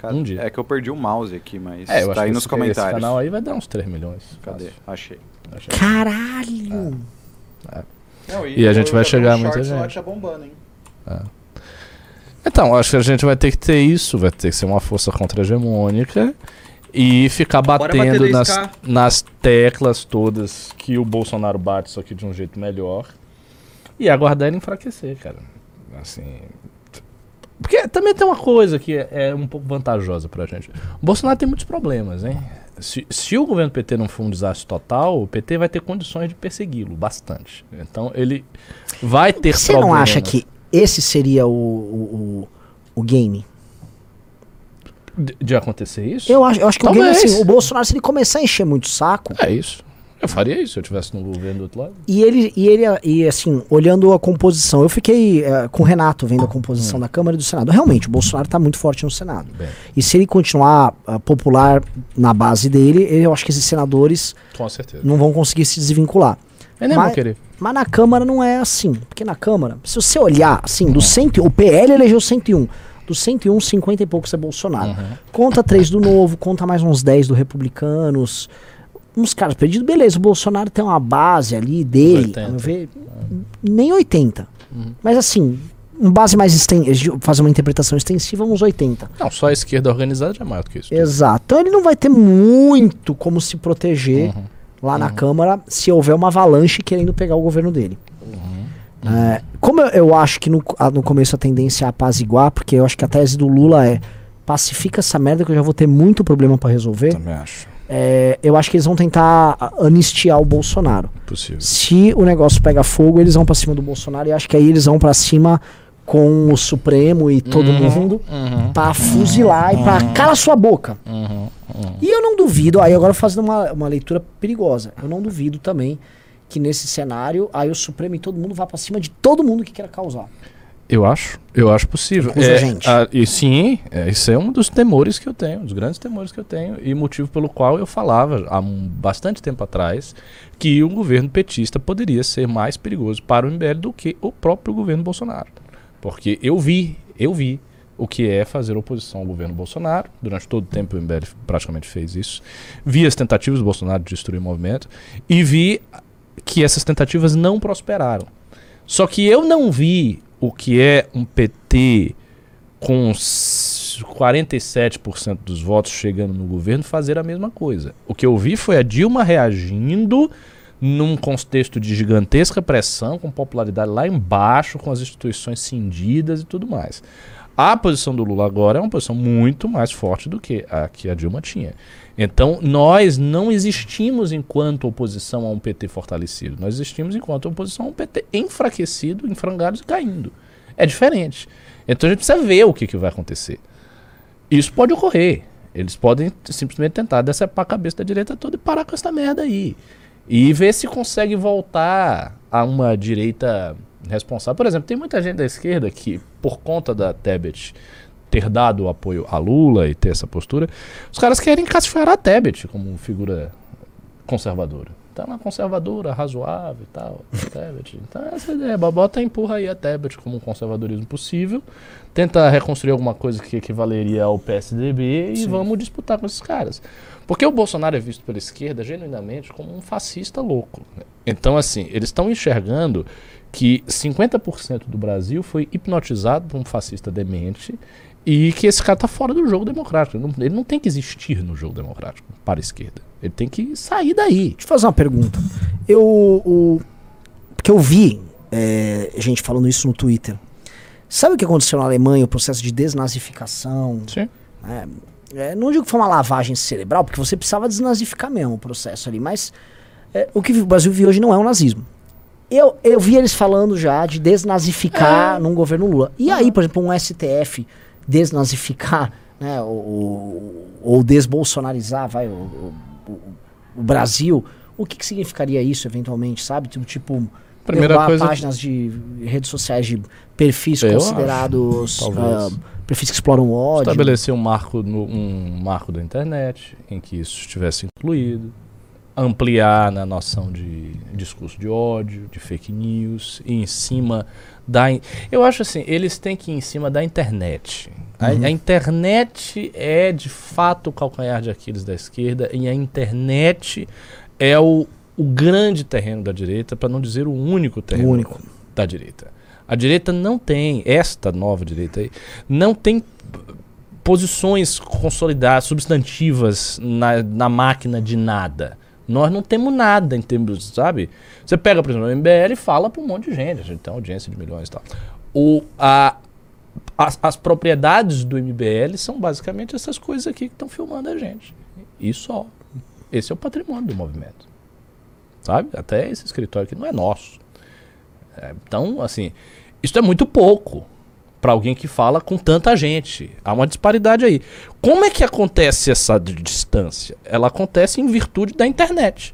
Ca- Um dia. É que eu perdi o mouse aqui, mas É, eu acho tá aí que nos esse, comentários. esse canal aí vai dar uns 3 milhões. Cadê? Achei. Achei. Caralho! Não, E a gente vai chegar muita lá gente. Tá bombando, hein? Então, acho que a gente vai ter que ter isso, vai ter que ser uma força contra-hegemônica e ficar batendo nas, 10K. nas teclas todas que o Bolsonaro bate, só que de um jeito melhor. E aguardar ele enfraquecer, cara. Assim. Porque também tem uma coisa que é, é um pouco vantajosa pra gente. O Bolsonaro tem muitos problemas, hein? Se, se o governo PT não for um desastre total, o PT vai ter condições de persegui-lo bastante. Então ele vai ter Você não problemas. acha que esse seria o, o, o, o game? De, de acontecer isso? Eu acho, eu acho que o game, Talvez. assim, o Bolsonaro, se ele começar a encher muito o saco, É isso. Eu faria isso se eu estivesse no governo do outro lado. e ele, e ele, e assim, olhando a composição, eu fiquei eh, com o Renato vendo a composição da Câmara e do Senado. Realmente, o Bolsonaro tá muito forte no Senado. Bem, E se ele continuar ah, popular na base dele, eu acho que esses senadores com certeza. não vão conseguir se desvincular. Eu nem Mas- vou querer. Mas na Câmara não é assim. Porque na Câmara, se você olhar, assim, do 100, o PL elegeu 101. Do 101, 50 e poucos é Bolsonaro. Uhum. Conta 3 do Novo, conta mais uns 10 do Republicanos. Uns caras perdidos, beleza. O Bolsonaro tem uma base ali dele, 80. a meu ver, nem 80. Uhum. Mas assim, um base mais extensiva, fazer uma interpretação extensiva, uns 80. Não, só a esquerda organizada já é maior do que isso. tudo. Exato. Então ele não vai ter muito como se proteger Uhum. lá na Câmara se houver uma avalanche querendo pegar o governo dele. É, como eu, eu acho que no, a- no começo a tendência é apaziguar, porque eu acho que a tese do Lula é pacifica essa merda que eu já vou ter muito problema pra resolver. Também acho. É, eu acho que eles vão tentar anistiar o Bolsonaro. Possível. Se o negócio pega fogo, eles vão pra cima do Bolsonaro e acho que aí eles vão pra cima com o Supremo e todo Uhum, mundo uhum, pra fuzilar e pra cala sua boca. uhum, uhum. E eu não duvido, aí agora fazendo uma, uma leitura perigosa, eu não duvido também que nesse cenário aí o Supremo e todo mundo vá pra cima de todo mundo que queira causar. Eu acho, eu acho possível. A gente. ah, e sim, é, isso é um dos temores que eu tenho, um dos grandes temores que eu tenho, e motivo pelo qual eu falava há um- bastante tempo atrás que um governo petista poderia ser mais perigoso para o MBL do que o próprio governo Bolsonaro. Porque eu vi, eu vi o que é fazer oposição ao governo Bolsonaro. Durante todo o tempo o MBL praticamente fez isso. Vi as tentativas do Bolsonaro de destruir o movimento e vi que essas tentativas não prosperaram. Só que eu não vi o que é um PT com s- 47% dos votos chegando no governo fazer a mesma coisa. O que eu vi foi a Dilma reagindo num contexto de gigantesca pressão, com popularidade lá embaixo, com as instituições cindidas e tudo mais. A posição do Lula agora é uma posição muito mais forte do que a que a Dilma tinha. Então, nós não existimos enquanto oposição a um PT fortalecido. Nós existimos enquanto oposição a um PT enfraquecido, em frangalhos e caindo. É diferente. Então, a gente precisa ver o que, que vai acontecer. Isso pode ocorrer. Eles podem simplesmente tentar decepar a cabeça da direita toda e parar com essa merda aí. E ver se consegue voltar a uma direita responsável. Por exemplo, tem muita gente da esquerda que, por conta da Tebet ter dado o apoio a Lula e ter essa postura, os caras querem castigar a Tebet como figura conservadora. Então, uma conservadora, razoável e tal, a Tebet. Então, essa ideia, bota empurra aí a Tebet como um conservadorismo possível, tenta reconstruir alguma coisa que equivaleria ao PSDB e vamos disputar com esses caras. Porque o Bolsonaro é visto pela esquerda genuinamente como um fascista louco. Então, assim, eles estão enxergando que 50% do Brasil foi hipnotizado por um fascista demente e que esse cara tá fora do jogo democrático. Ele não, ele não tem que existir no jogo democrático para a esquerda. Ele tem que sair daí. Deixa eu fazer uma pergunta. Eu. O, porque eu vi é, gente falando isso no Twitter. Sabe o que aconteceu na Alemanha, o processo de desnazificação? Sim. né? É, não digo que foi uma lavagem cerebral, porque você precisava desnazificar mesmo o processo ali, mas é, o que o Brasil vive hoje não é um nazismo. Eu, eu vi eles falando já de desnazificar num governo Lula. E aí, por exemplo, um STF desnazificar, né, ou, ou desbolsonarizar, vai, o, o- o- Brasil, o que, que significaria isso eventualmente, sabe? Tipo, tipo Primeira derrubar coisa- páginas de redes sociais de perfis Eu considerados acho, ah, perfis que exploram o ódio. Estabelecer um marco, no, um marco da internet em que isso estivesse incluído. Ampliar na noção de discurso de ódio, de fake news, e em cima da. in- Eu acho assim, eles têm que ir em cima da internet. A, a internet é de fato o calcanhar de Aquiles da esquerda, e a internet é o, o grande terreno da direita, para não dizer o único terreno único. da direita. A direita não tem, esta nova direita aí, não tem posições consolidadas, substantivas na, na máquina de nada. Nós não temos nada em termos, sabe? Você pega, por exemplo, o MBL e fala para um monte de gente, a gente tem uma audiência de milhões e tal. O, a, as, as propriedades do MBL são basicamente essas coisas aqui que estão filmando a gente. E só. Esse é o patrimônio do movimento. Sabe? Até esse escritório aqui não é nosso. É, então, assim, isso é muito pouco para alguém que fala com tanta gente. Há uma disparidade aí. Como é que acontece essa distância? Ela acontece em virtude da internet.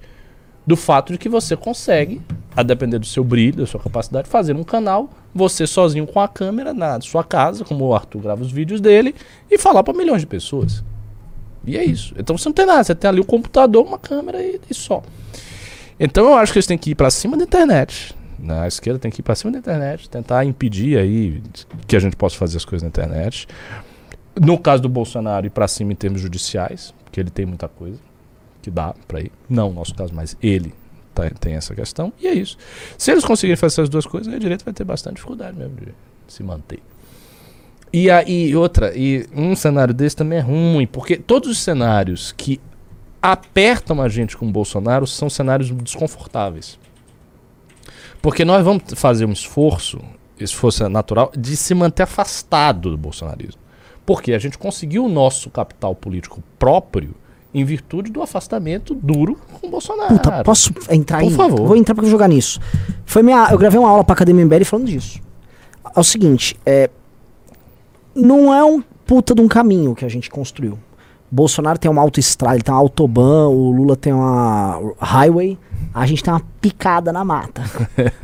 Do fato de que você consegue, a depender do seu brilho, da sua capacidade, fazer um canal, você sozinho com a câmera na sua casa, como o Arthur grava os vídeos dele, e falar para milhões de pessoas. E é isso. Então você não tem nada, você tem ali o computador, uma câmera e, e só. Então eu acho que eles têm que ir para cima da internet. Na esquerda tem que ir para cima da internet, tentar impedir aí que a gente possa fazer as coisas na internet. No caso do Bolsonaro, ir para cima em termos judiciais, porque ele tem muita coisa que dá para ir. Não o nosso caso, mas ele tá- tem essa questão. E é isso. Se eles conseguirem fazer essas duas coisas, a direita vai ter bastante dificuldade mesmo de se manter. E aí, outra, e um cenário desse também é ruim, porque todos os cenários que apertam a gente com o Bolsonaro são cenários desconfortáveis. Porque nós vamos fazer um esforço, esforço natural, de se manter afastado do bolsonarismo. Porque a gente conseguiu o nosso capital político próprio em virtude do afastamento duro com o Bolsonaro. Puta, posso entrar Por em. favor. Vou entrar vou jogar nisso. Foi minha, eu gravei uma aula pra Academia MBL falando disso. É o seguinte, é, não é um puta de um caminho que a gente construiu. Bolsonaro tem uma autoestrada, ele tem uma autobahn, o Lula tem uma highway, a gente tem uma picada na mata.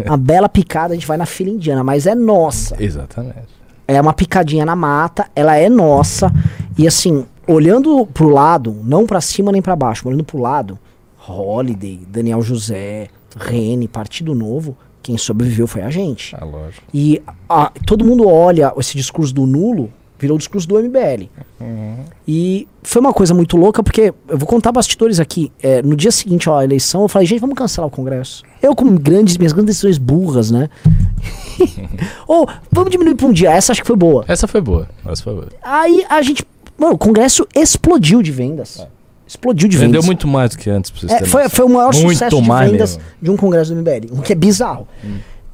uma bela picada, a gente vai na fila indiana, mas é nossa. Exatamente. É uma picadinha na mata, ela é nossa. E assim, olhando pro lado, não pra cima nem pra baixo, olhando pro lado, Holiday, Daniel José, Rene, Partido Novo, quem sobreviveu foi a gente. É lógico. E a- todo mundo olha esse discurso do nulo, virou o discurso do MBL. E foi uma coisa muito louca, porque eu vou contar bastidores aqui. É, no dia seguinte à eleição, eu falei, gente, vamos cancelar o Congresso. Eu, com grandes, minhas grandes decisões burras, né? Ou, vamos diminuir pra um dia. Essa acho que foi boa. Essa foi boa. Essa foi boa. Aí a gente. Mano, o Congresso explodiu de vendas. Explodiu de vendas. Vendeu muito mais do que antes, pra vocês É, terem foi, foi o maior Muito sucesso de vendas mesmo. Hum. de um congresso do MBL, o que é bizarro.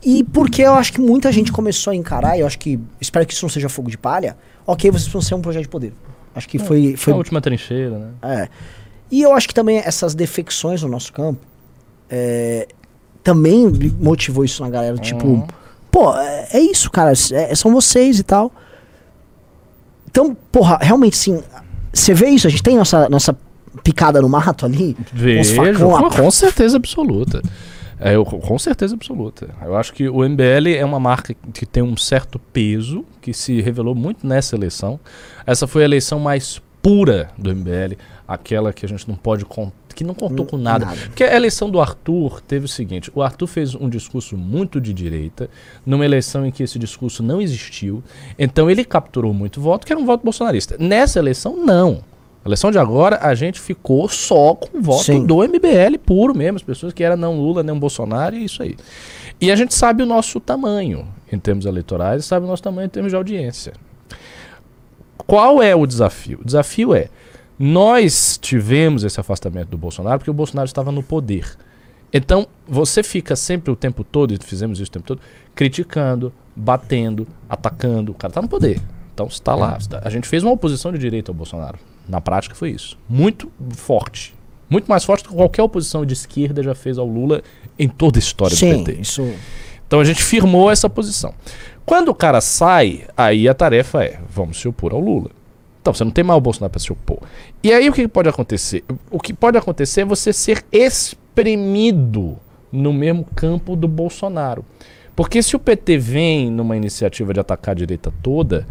E porque eu acho que muita gente começou a encarar, e eu acho que, espero que isso não seja fogo de palha, ok, vocês vão ser um projeto de poder. Acho que foi... foi Foi a última trincheira, né? é. E eu acho que também essas defecções no nosso campo é, também motivou isso na galera, tipo, Uhum. pô, é, é isso, cara, é- são vocês e tal. Então, porra, realmente sim, você vê isso, a gente tem nossa, nossa picada no mato ali, Vejo, facão com, a- com certeza absoluta. É, eu, com certeza absoluta. Eu acho que o MBL é uma marca que tem um certo peso, que se revelou muito nessa eleição. Essa foi a eleição mais pura do MBL, aquela que a gente não pode que não contou Hum, com nada. nada. Porque a eleição do Arthur teve o seguinte: o Arthur fez um discurso muito de direita, numa eleição em que esse discurso não existiu. Então ele capturou muito voto, que era um voto bolsonarista. Nessa eleição, não. A eleição de agora, a gente ficou só com o voto Sim. do MBL puro mesmo, as pessoas que eram não Lula, nem Bolsonaro, e é isso aí. E a gente sabe o nosso tamanho em termos eleitorais, sabe o nosso tamanho em termos de audiência. Qual é o desafio? O desafio é: nós tivemos esse afastamento do Bolsonaro porque o Bolsonaro estava no poder. Então, você fica sempre o tempo todo, e fizemos isso o tempo todo, criticando, batendo, atacando. O cara está no poder. Então, está lá. você tá- A gente fez uma oposição de direita ao Bolsonaro. Na prática, foi isso. Muito forte. Muito mais forte do que qualquer oposição de esquerda já fez ao Lula em toda a história Sim, do PT. isso. Então a gente firmou essa posição. Quando o cara sai, aí a tarefa é: vamos se opor ao Lula. Então você não tem mais o Bolsonaro para se opor. E aí o que pode acontecer? O que pode acontecer é você ser espremido no mesmo campo do Bolsonaro. Porque se o PT vem numa iniciativa de atacar a direita toda,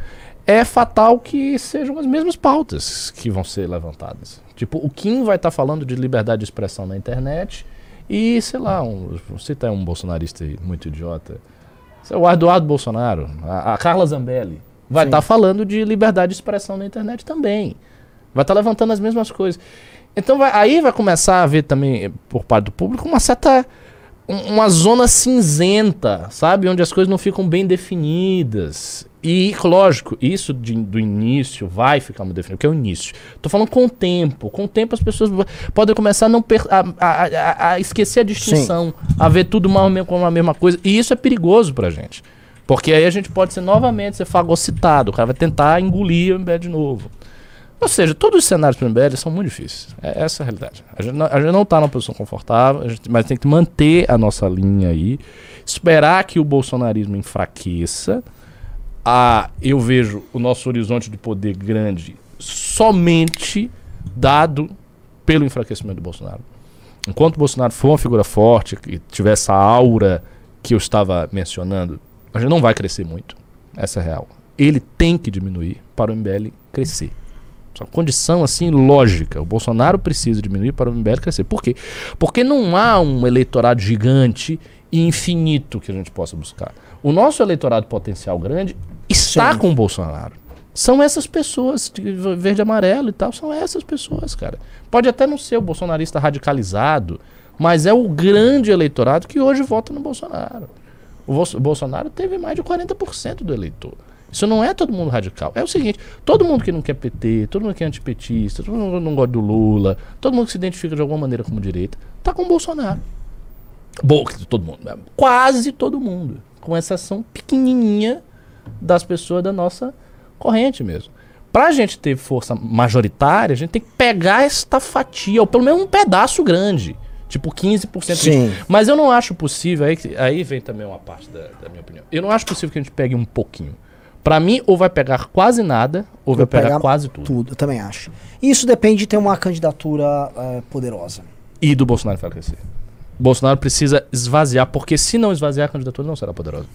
é fatal que sejam as mesmas pautas que vão ser levantadas. Tipo, o Kim vai estar falando de liberdade de expressão na internet e, sei lá, um, você tá um bolsonarista muito idiota. O Eduardo Bolsonaro, a, a Carla Zambelli, vai estar falando de liberdade de expressão na internet também. Vai estar levantando as mesmas coisas. Então vai- aí vai começar a haver também, por parte do público, uma certa. um- uma zona cinzenta, sabe? Onde as coisas não ficam bem definidas. E, lógico, isso de- do início vai ficar muito definido, que é o início. Tô falando com o tempo. Com o tempo as pessoas podem começar a, não per- a, a- a- esquecer a distinção, a ver tudo mais ou menos como a mesma coisa. E isso é perigoso pra gente. Porque aí a gente pode ser novamente ser fagocitado. O cara vai tentar engolir o MBL de novo. Ou seja, todos os cenários para o MBL são muito difíceis. É essa a realidade. A gente não, a gente não tá numa posição confortável, a gente- mas tem que manter a nossa linha aí, esperar que o bolsonarismo enfraqueça. Ah, eu vejo o nosso horizonte de poder grande somente dado pelo enfraquecimento do Bolsonaro. Enquanto o Bolsonaro for uma figura forte, que tiver essa aura que eu estava mencionando, a gente não vai crescer muito. Essa é a real. Ele tem que diminuir para o MBL crescer. Só condição assim lógica. O Bolsonaro precisa diminuir para o MBL crescer. Por quê? Porque não há um eleitorado gigante e infinito que a gente possa buscar. O nosso eleitorado potencial grande está Sim. com o Bolsonaro. São essas pessoas, de verde e amarelo e tal, são essas pessoas, cara. Pode até não ser o bolsonarista radicalizado, mas é o grande eleitorado que hoje vota no Bolsonaro. O Bol- Bolsonaro teve mais de 40% do eleitor. Isso não é todo mundo radical. É o seguinte, todo mundo que não quer PT, todo mundo que é antipetista, todo mundo que não gosta do Lula, todo mundo que se identifica de alguma maneira como direita, tá com o Bolsonaro. Bom, todo mundo. Quase todo mundo. Com exceção pequenininha das pessoas da nossa corrente mesmo. Pra gente ter força majoritária, a gente tem que pegar esta fatia, ou pelo menos um pedaço grande. Tipo 15%. Sim. Mas eu não acho possível, aí, aí vem também uma parte da, da minha opinião. Eu não acho possível que a gente pegue um pouquinho. Pra mim, ou vai pegar quase nada, ou vai pegar, pegar quase tudo. Tudo, eu também acho. Isso depende de ter uma candidatura eh, poderosa. E do Bolsonaro enfraquecer. Bolsonaro precisa esvaziar, porque se não esvaziar, a candidatura não será poderosa.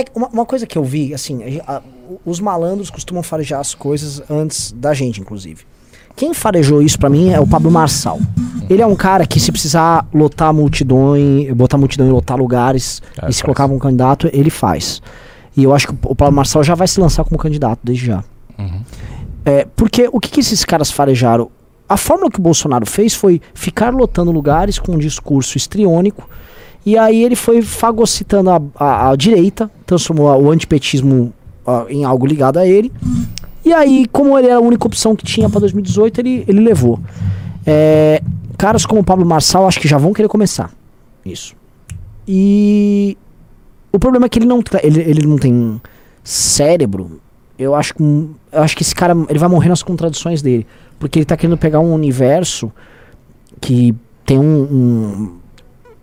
É uma, uma coisa que eu vi, assim, a a- os malandros costumam farejar as coisas antes da gente, inclusive. Quem farejou isso pra mim é o Pablo Marçal. Ele é um cara que se precisar lotar multidões, botar multidão e lotar lugares, Ah, e se colocar como candidato, ele faz. E eu acho que o Pablo Marçal já vai se lançar como candidato desde já. Uhum. É, porque o que, que esses caras farejaram? A fórmula que o Bolsonaro fez foi ficar lotando lugares com um discurso estriônico. E aí ele foi fagocitando a, a- a direita, transformou o antipetismo ah, em algo ligado a ele. E aí, como ele era a única opção que tinha para 2018, ele, ele levou. É, caras como o Pablo Marçal acho que já vão querer começar. Isso. E o problema é que ele não, ele, ele não tem cérebro. Eu acho, que, eu acho que esse cara ele vai morrer nas contradições dele. Porque ele tá querendo pegar um universo que tem um. um-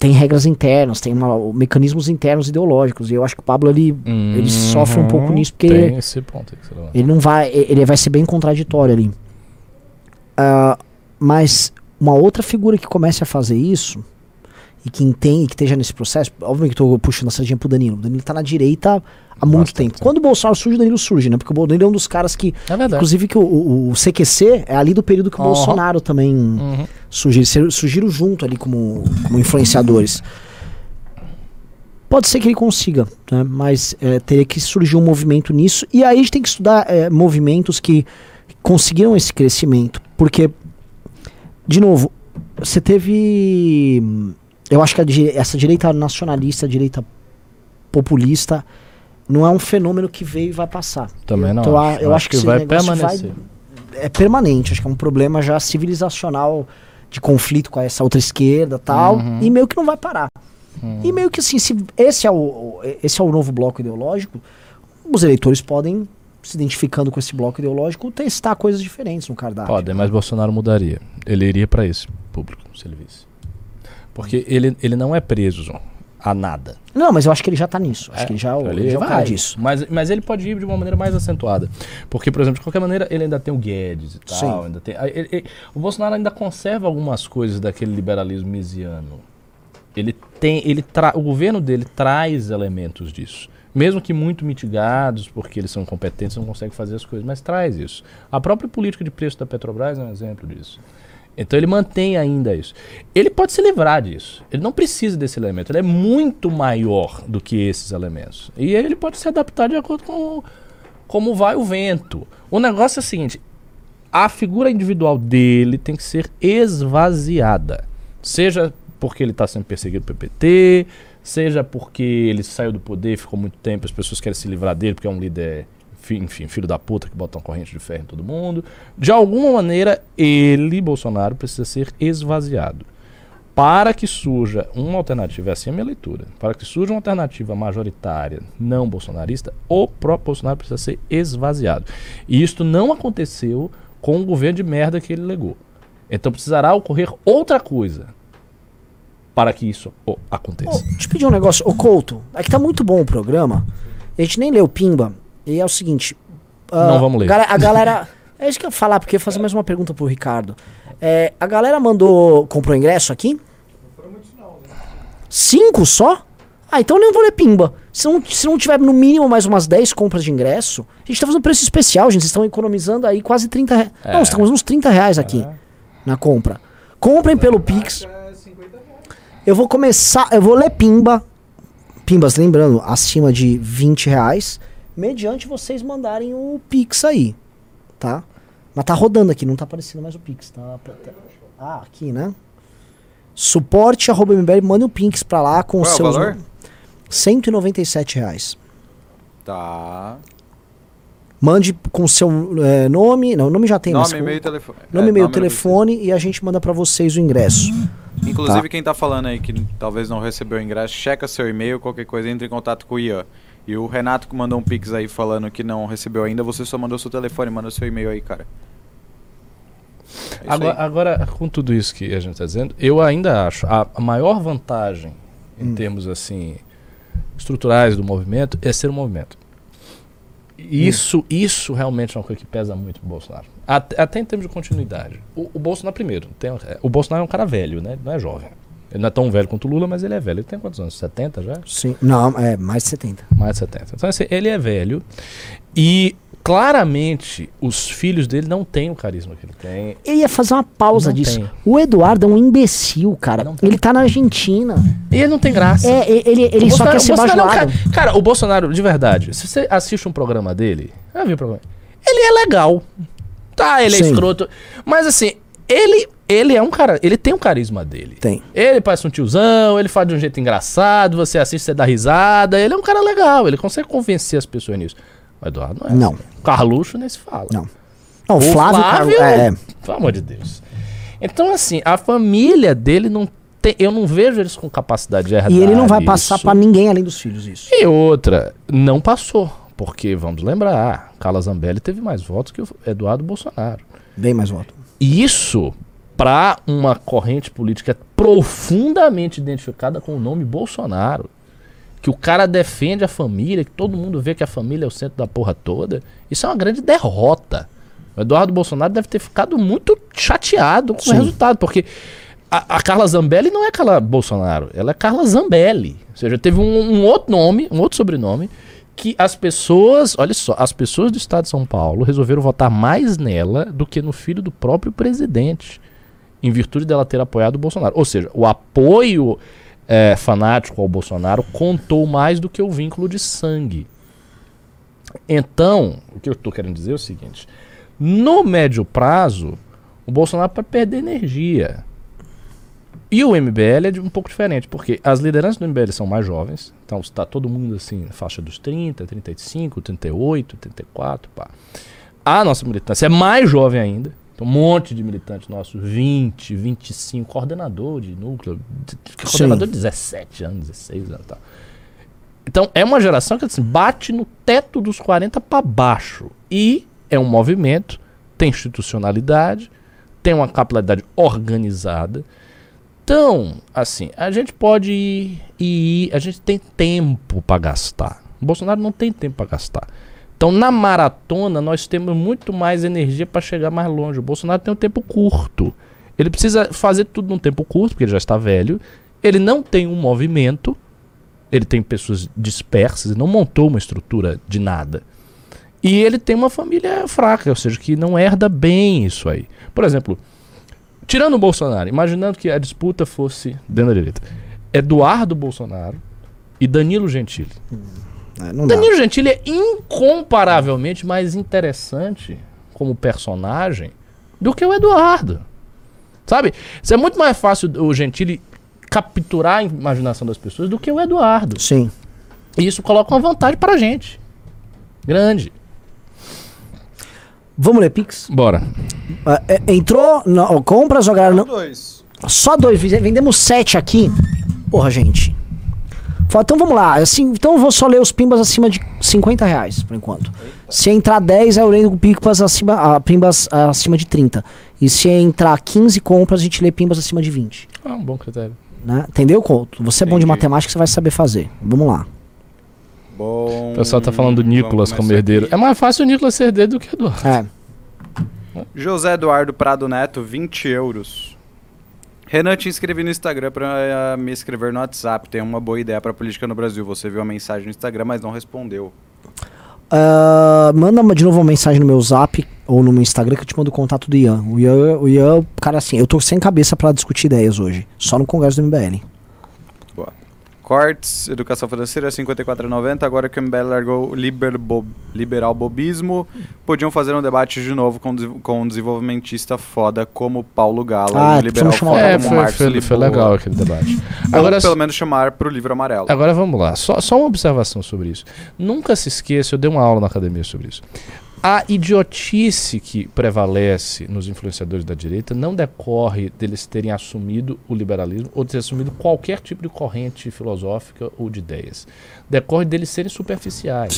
tem regras internas, tem uma- mecanismos internos ideológicos. E eu acho que o Pablo ele, ele sofre um pouco nisso, porque Tem esse ponto aí que você levanta. ele não vai. Ele vai ser bem contraditório ali. Ah, mas uma outra figura que comece a fazer isso e que entende, que esteja nesse processo, obviamente que eu tô puxando a sardinha pro Danilo. O Danilo tá na direita há muito Bastante tempo. Quando o Bolsonaro surge, o Danilo surge, né? Porque o Danilo é um dos caras que. É verdade. Inclusive que o, o- o CQC é ali do período que o Aham. Bolsonaro também Uhum. ser- surgiram junto ali como, como influenciadores. Pode ser que ele consiga, né? mas é, teria que surgir um movimento nisso. E aí a gente tem que estudar é, movimentos que conseguiram esse crescimento. Porque, de novo, você teve. Eu acho que a essa direita nacionalista, a direita populista, não é um fenômeno que veio e vai passar. Também não. Então, acho. eu acho que esse vai negócio vai- permanecer. é permanente, acho que é um problema já civilizacional de conflito com essa outra esquerda tal, Uhum. e meio que não vai parar. Uhum. E meio que assim, se esse é o, esse é o novo bloco ideológico, os eleitores podem, se identificando com esse bloco ideológico, testar coisas diferentes no cardápio. Podem, mas Bolsonaro mudaria. Ele iria pra esse público, se ele visse. Porque ele, ele não é preso João, a nada. Não, mas eu acho que ele já tá nisso. Acho É, que ele já, é ele ele já é vai. disso. Mas, mas ele pode ir de uma maneira mais acentuada. Porque, por exemplo, de qualquer maneira, ele ainda tem o Guedes e tal. Sim. Ainda tem, ele- ele- o Bolsonaro ainda conserva algumas coisas daquele liberalismo mesiano. Ele tem, ele tra, o governo dele traz elementos disso. Mesmo que muito mitigados, porque eles são incompetentes, não conseguem fazer as coisas, mas traz isso. A própria política de preço da Petrobras é um exemplo disso. Então ele mantém ainda isso. Ele pode se livrar disso. Ele não precisa desse elemento. Ele é muito maior do que esses elementos. E ele pode se adaptar de acordo com como vai o vento. O negócio é o seguinte: a figura individual dele tem que ser esvaziada. Seja porque ele está sendo perseguido pelo PT, seja porque ele saiu do poder, ficou muito tempo, as pessoas querem se livrar dele porque é um líder, enfim, filho da puta que bota uma corrente de ferro em todo mundo. De alguma maneira, ele, Bolsonaro, precisa ser esvaziado. Para que surja uma alternativa, essa é a minha leitura, para que surja uma alternativa majoritária não bolsonarista, o próprio Bolsonaro precisa ser esvaziado. E isto não aconteceu com o governo de merda que ele legou. Então precisará ocorrer outra coisa para que isso aconteça. Ô, deixa eu pedir um negócio. Ô, Couto, é que tá muito bom o programa. A gente nem leu Pimba. E é o seguinte. ah, Não vamos ler. A galera. É isso que eu ia falar, porque eu ia fazer mais uma pergunta pro Ricardo. É, a galera mandou. Comprou ingresso aqui? Cinco só? Ah, então eu nem vou ler Pimba. Se não, se não tiver no mínimo mais umas 10 compras de ingresso, a gente tá fazendo preço especial, gente. Vocês estão economizando aí quase 30 reais. É. Não, estamos uns 30 reais aqui na compra. Comprem pelo Pix. Eu vou começar, eu vou ler Pimba. Pimbas, lembrando, acima de 20 reais, mediante vocês mandarem o Pix aí, tá? Mas tá rodando aqui, não tá aparecendo mais o Pix, tá? tá- Ah, aqui, né? Suporte arroba MBL, mande o Pix pra lá com Qual os é o seus. valor? 197 reais. Tá. Mande com seu é, nome. Não, nome já tem, Nome, e-mail telefone. Nome, É, e-mail, nome, telefone e a gente manda pra vocês o ingresso. Inclusive, Tá. quem tá falando aí que talvez não recebeu o ingresso, checa seu e-mail, qualquer coisa, entre em contato com o Ian. E o Renato que mandou um pix aí falando que não recebeu ainda, você só mandou seu telefone, manda seu e-mail aí, cara. É Agora, aí. agora, com tudo isso que a gente está dizendo, eu ainda acho a, a maior vantagem em Hum. termos assim estruturais do movimento é ser um movimento. E Isso, isso realmente é uma coisa que pesa muito pro Bolsonaro. Até, até em termos de continuidade. O, o Bolsonaro, primeiro, tem, é, o Bolsonaro é um cara velho, né? Ele não é jovem. Ele não é tão velho quanto o Lula, mas ele é velho. Ele tem quantos anos? 70 já? Sim. Não, é mais de 70. Mais de 70. Então, assim, ele é velho. E claramente os filhos dele não têm o carisma que ele tem. Eu ia fazer uma pausa Não disso. tem. O Eduardo é um imbecil, cara. Ele tá na Argentina. E ele não tem graça. É, ele, ele só quer ser é bajulado. cara, cara, o Bolsonaro, de verdade, se você assiste um programa dele, já viu o programa? Ele é legal. Tá, ele é Sim. escroto. Mas assim, ele, ele é um cara, ele tem um carisma dele. Tem. Ele parece um tiozão, ele faz de um jeito engraçado, você assiste, você dá risada. Ele é um cara legal, ele consegue convencer as pessoas nisso. O Eduardo não é. Não. Carluxo nem se fala. Não. Não, o Flávio, Flávio- Carlos. É, é. Pelo amor de Deus. Então, assim, a família dele não tem. Eu não vejo eles com capacidade de herdar E ele não vai passar isso. pra ninguém além dos filhos isso. E outra, não passou. Porque, vamos lembrar, Carla Zambelli teve mais votos que o Eduardo Bolsonaro. Bem mais voto. E Isso, para uma corrente política profundamente identificada com o nome Bolsonaro, que o cara defende a família, que todo mundo vê que a família é o centro da porra toda, isso é uma grande derrota. O Eduardo Bolsonaro deve ter ficado muito chateado com Sim. o resultado, porque a, a Carla Zambelli não é Carla Bolsonaro, ela é Carla Zambelli. Ou seja, teve um, um outro nome, um outro sobrenome, que as pessoas, olha só, as pessoas do estado de São Paulo resolveram votar mais nela do que no filho do próprio presidente, em virtude dela ter apoiado o Bolsonaro. Ou seja, o apoio eh, fanático ao Bolsonaro contou mais do que o vínculo de sangue. Então, o que eu estou querendo dizer é o seguinte: no médio prazo, o Bolsonaro pode perder energia. E o MBL é um pouco diferente, porque as lideranças do MBL são mais jovens, então está todo mundo assim, na faixa dos 30, 35, 38, 34, pá. A nossa militância é mais jovem ainda, então um monte de militantes nossos, 20, 25, coordenador de núcleo, de- de- coordenador de 17 anos, 16 anos e tal. Então é uma geração que assim, bate no teto dos 40 para baixo. E é um movimento, tem institucionalidade, tem uma capilaridade organizada. Então, assim, a gente pode ir ir, a gente tem tempo para gastar. O Bolsonaro não tem tempo para gastar. Então, na maratona, nós temos muito mais energia para chegar mais longe. O Bolsonaro tem um tempo curto. Ele precisa fazer tudo num tempo curto, porque ele já está velho. Ele não tem um movimento. Ele tem pessoas dispersas e não montou uma estrutura de nada. E ele tem uma família fraca, ou seja, que não herda bem isso aí. Por exemplo, tirando o Bolsonaro, imaginando que a disputa fosse dentro da direita, Eduardo Bolsonaro e Danilo Gentili. É, não dá. Danilo Gentili é incomparavelmente mais interessante como personagem do que o Eduardo. Sabe? Isso é muito mais fácil o Gentili capturar a imaginação das pessoas do que o Eduardo. Sim. E isso coloca uma vantagem pra gente. Grande. Vamos ler Pix? Bora. Ah, é, entrou, não, compras jogaram. Não, Dois. só dois, vende- vendemos sete aqui. Porra, gente. Fala, Então vamos lá. Assim, então eu vou só ler os pimbas acima de 50 reais, por enquanto. Se entrar 10, eu leio pimbas acima, ah, pimbas ah, acima de 30. E se entrar 15 compras, a gente lê pimbas acima de 20. Ah, um bom critério. Né? Entendeu, Couto? Você é bom de matemática, você vai saber fazer. Vamos lá. Bom. O pessoal tá falando do Nicolas como herdeiro. aqui. É mais fácil o Nicolas ser herdeiro do que o Eduardo. É. José Eduardo Prado Neto, 20 euros. Renan, te inscrevi no Instagram pra eh, me escrever no WhatsApp. Tem uma boa ideia pra política no Brasil. Você viu a mensagem no Instagram, mas não respondeu. Ah, manda de novo uma mensagem no meu zap ou no meu Instagram que eu te mando o contato do Ian. O Ian, o Ian, cara, assim, eu tô sem cabeça pra discutir ideias hoje. Só no congresso do MBL. Cortes, educação financeira 54,90. Agora que o MBL largou o liber bo- liberal bobismo, podiam fazer um debate de novo com, com um desenvolvimentista foda como Paulo Gala Ah, um liberal o foda É, como foi, Marcos foi, foi legal aquele debate. Ou Agora, pelo menos chamar pro livro amarelo. agora vamos lá. Só, só uma observação sobre isso. Nunca se esqueça, eu dei uma aula na academia sobre isso. A idiotice que prevalece nos influenciadores da direita não decorre deles terem assumido o liberalismo ou de terem assumido qualquer tipo de corrente filosófica ou de ideias. Decorre deles serem superficiais.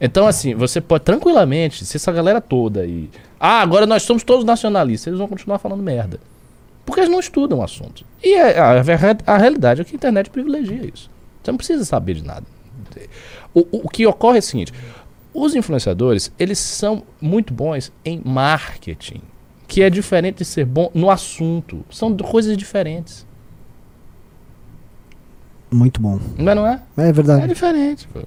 Então, assim, você pode tranquilamente, se essa galera toda aí. Ah, agora nós somos todos nacionalistas, eles vão continuar falando merda. Porque eles não estudam o assunto. E a, a, verra- a realidade é que a internet privilegia isso. Você não precisa saber de nada. O, o, o que ocorre é o seguinte: os influenciadores, eles são muito bons em marketing, que é diferente de ser bom no assunto. São coisas diferentes. Muito bom. Não é, não é? É É verdade. diferente. pô.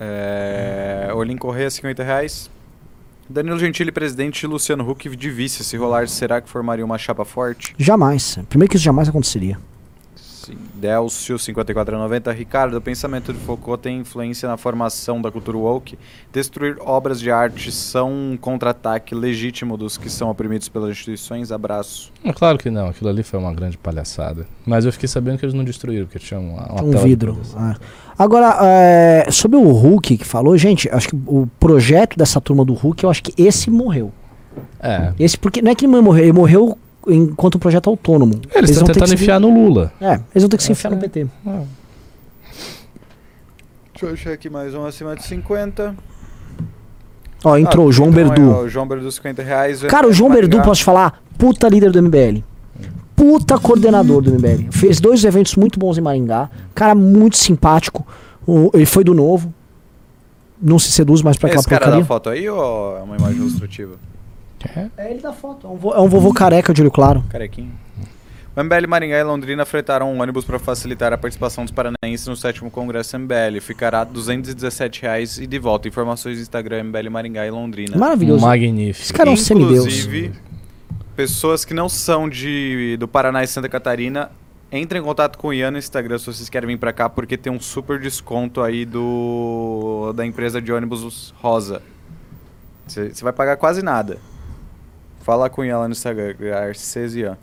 É... Olim Correia, 50 reais. Danilo Gentili, presidente, e Luciano Huck de vice. Se rolar, será que formaria uma chapa forte? Jamais. Primeiro que isso jamais aconteceria. Sim. Delcio, 54,90. Ricardo, o pensamento de Foucault tem influência na formação da cultura woke? Destruir obras de arte são um contra-ataque legítimo dos que são oprimidos pelas instituições? Abraço. É Claro que não, aquilo ali foi uma grande palhaçada. Mas eu fiquei sabendo que eles não destruíram, porque tinha uma, uma um vidro. é. Agora, é, sobre o Hulk que falou, gente, acho que o projeto dessa turma do Hulk, eu acho que esse morreu. É. Esse porque não é que ele morreu, ele morreu enquanto um projeto autônomo. Eles estão vão ter que tentando se- enfiar no Lula. É, eles vão ter que se Essa enfiar no é- PT. Deixa eu achar aqui mais um acima de 50. Ó, entrou Ah, o João então Berdu. É, o João Berdu, 50 reais. Cara, o João. Berdu, posso te falar? Puta líder do MBL. Puta coordenador do MBL. Fez dois eventos muito bons em Maringá. Cara muito simpático. O- ele foi do novo. Não se seduz mais pra É aquela esse cara porcaria. da foto aí ou é uma imagem ilustrativa? É. É ele da foto. É um, vo- é um vovô careca de olho claro. Carequinho. O MBL Maringá e Londrina fretaram um ônibus para facilitar a participação dos paranaenses no sétimo congresso MBL. Ficará 217 reais e de volta. Informações do Instagram MBL Maringá e Londrina. Maravilhoso. Magnífico. Esse cara é um semideus. Inclusive, pessoas que não são de do Paraná e Santa Catarina, entrem em contato com o Ian no Instagram se vocês querem vir pra cá, porque tem um super desconto aí do da empresa de ônibus Rosa. Você vai pagar quase nada. Fala com lá no Instagram, Garcês Ian.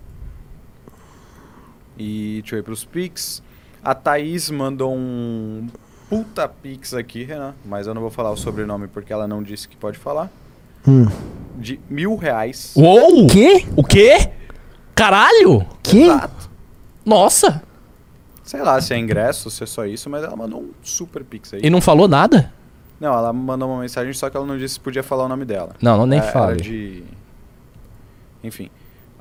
E deixa eu ir pros Pix. A Thaís mandou um puta Pix aqui, Renan, mas eu não vou falar o sobrenome porque ela não disse que pode falar. Hum. De mil reais. Uou! Que? O quê? Caralho! Que? Exato. Nossa! Sei lá se é ingresso, se é só isso, mas ela mandou um super pix aí. E não falou nada? Não, ela mandou uma mensagem, só que ela não disse se podia falar o nome dela. Não, não nem É, fale. de... Enfim.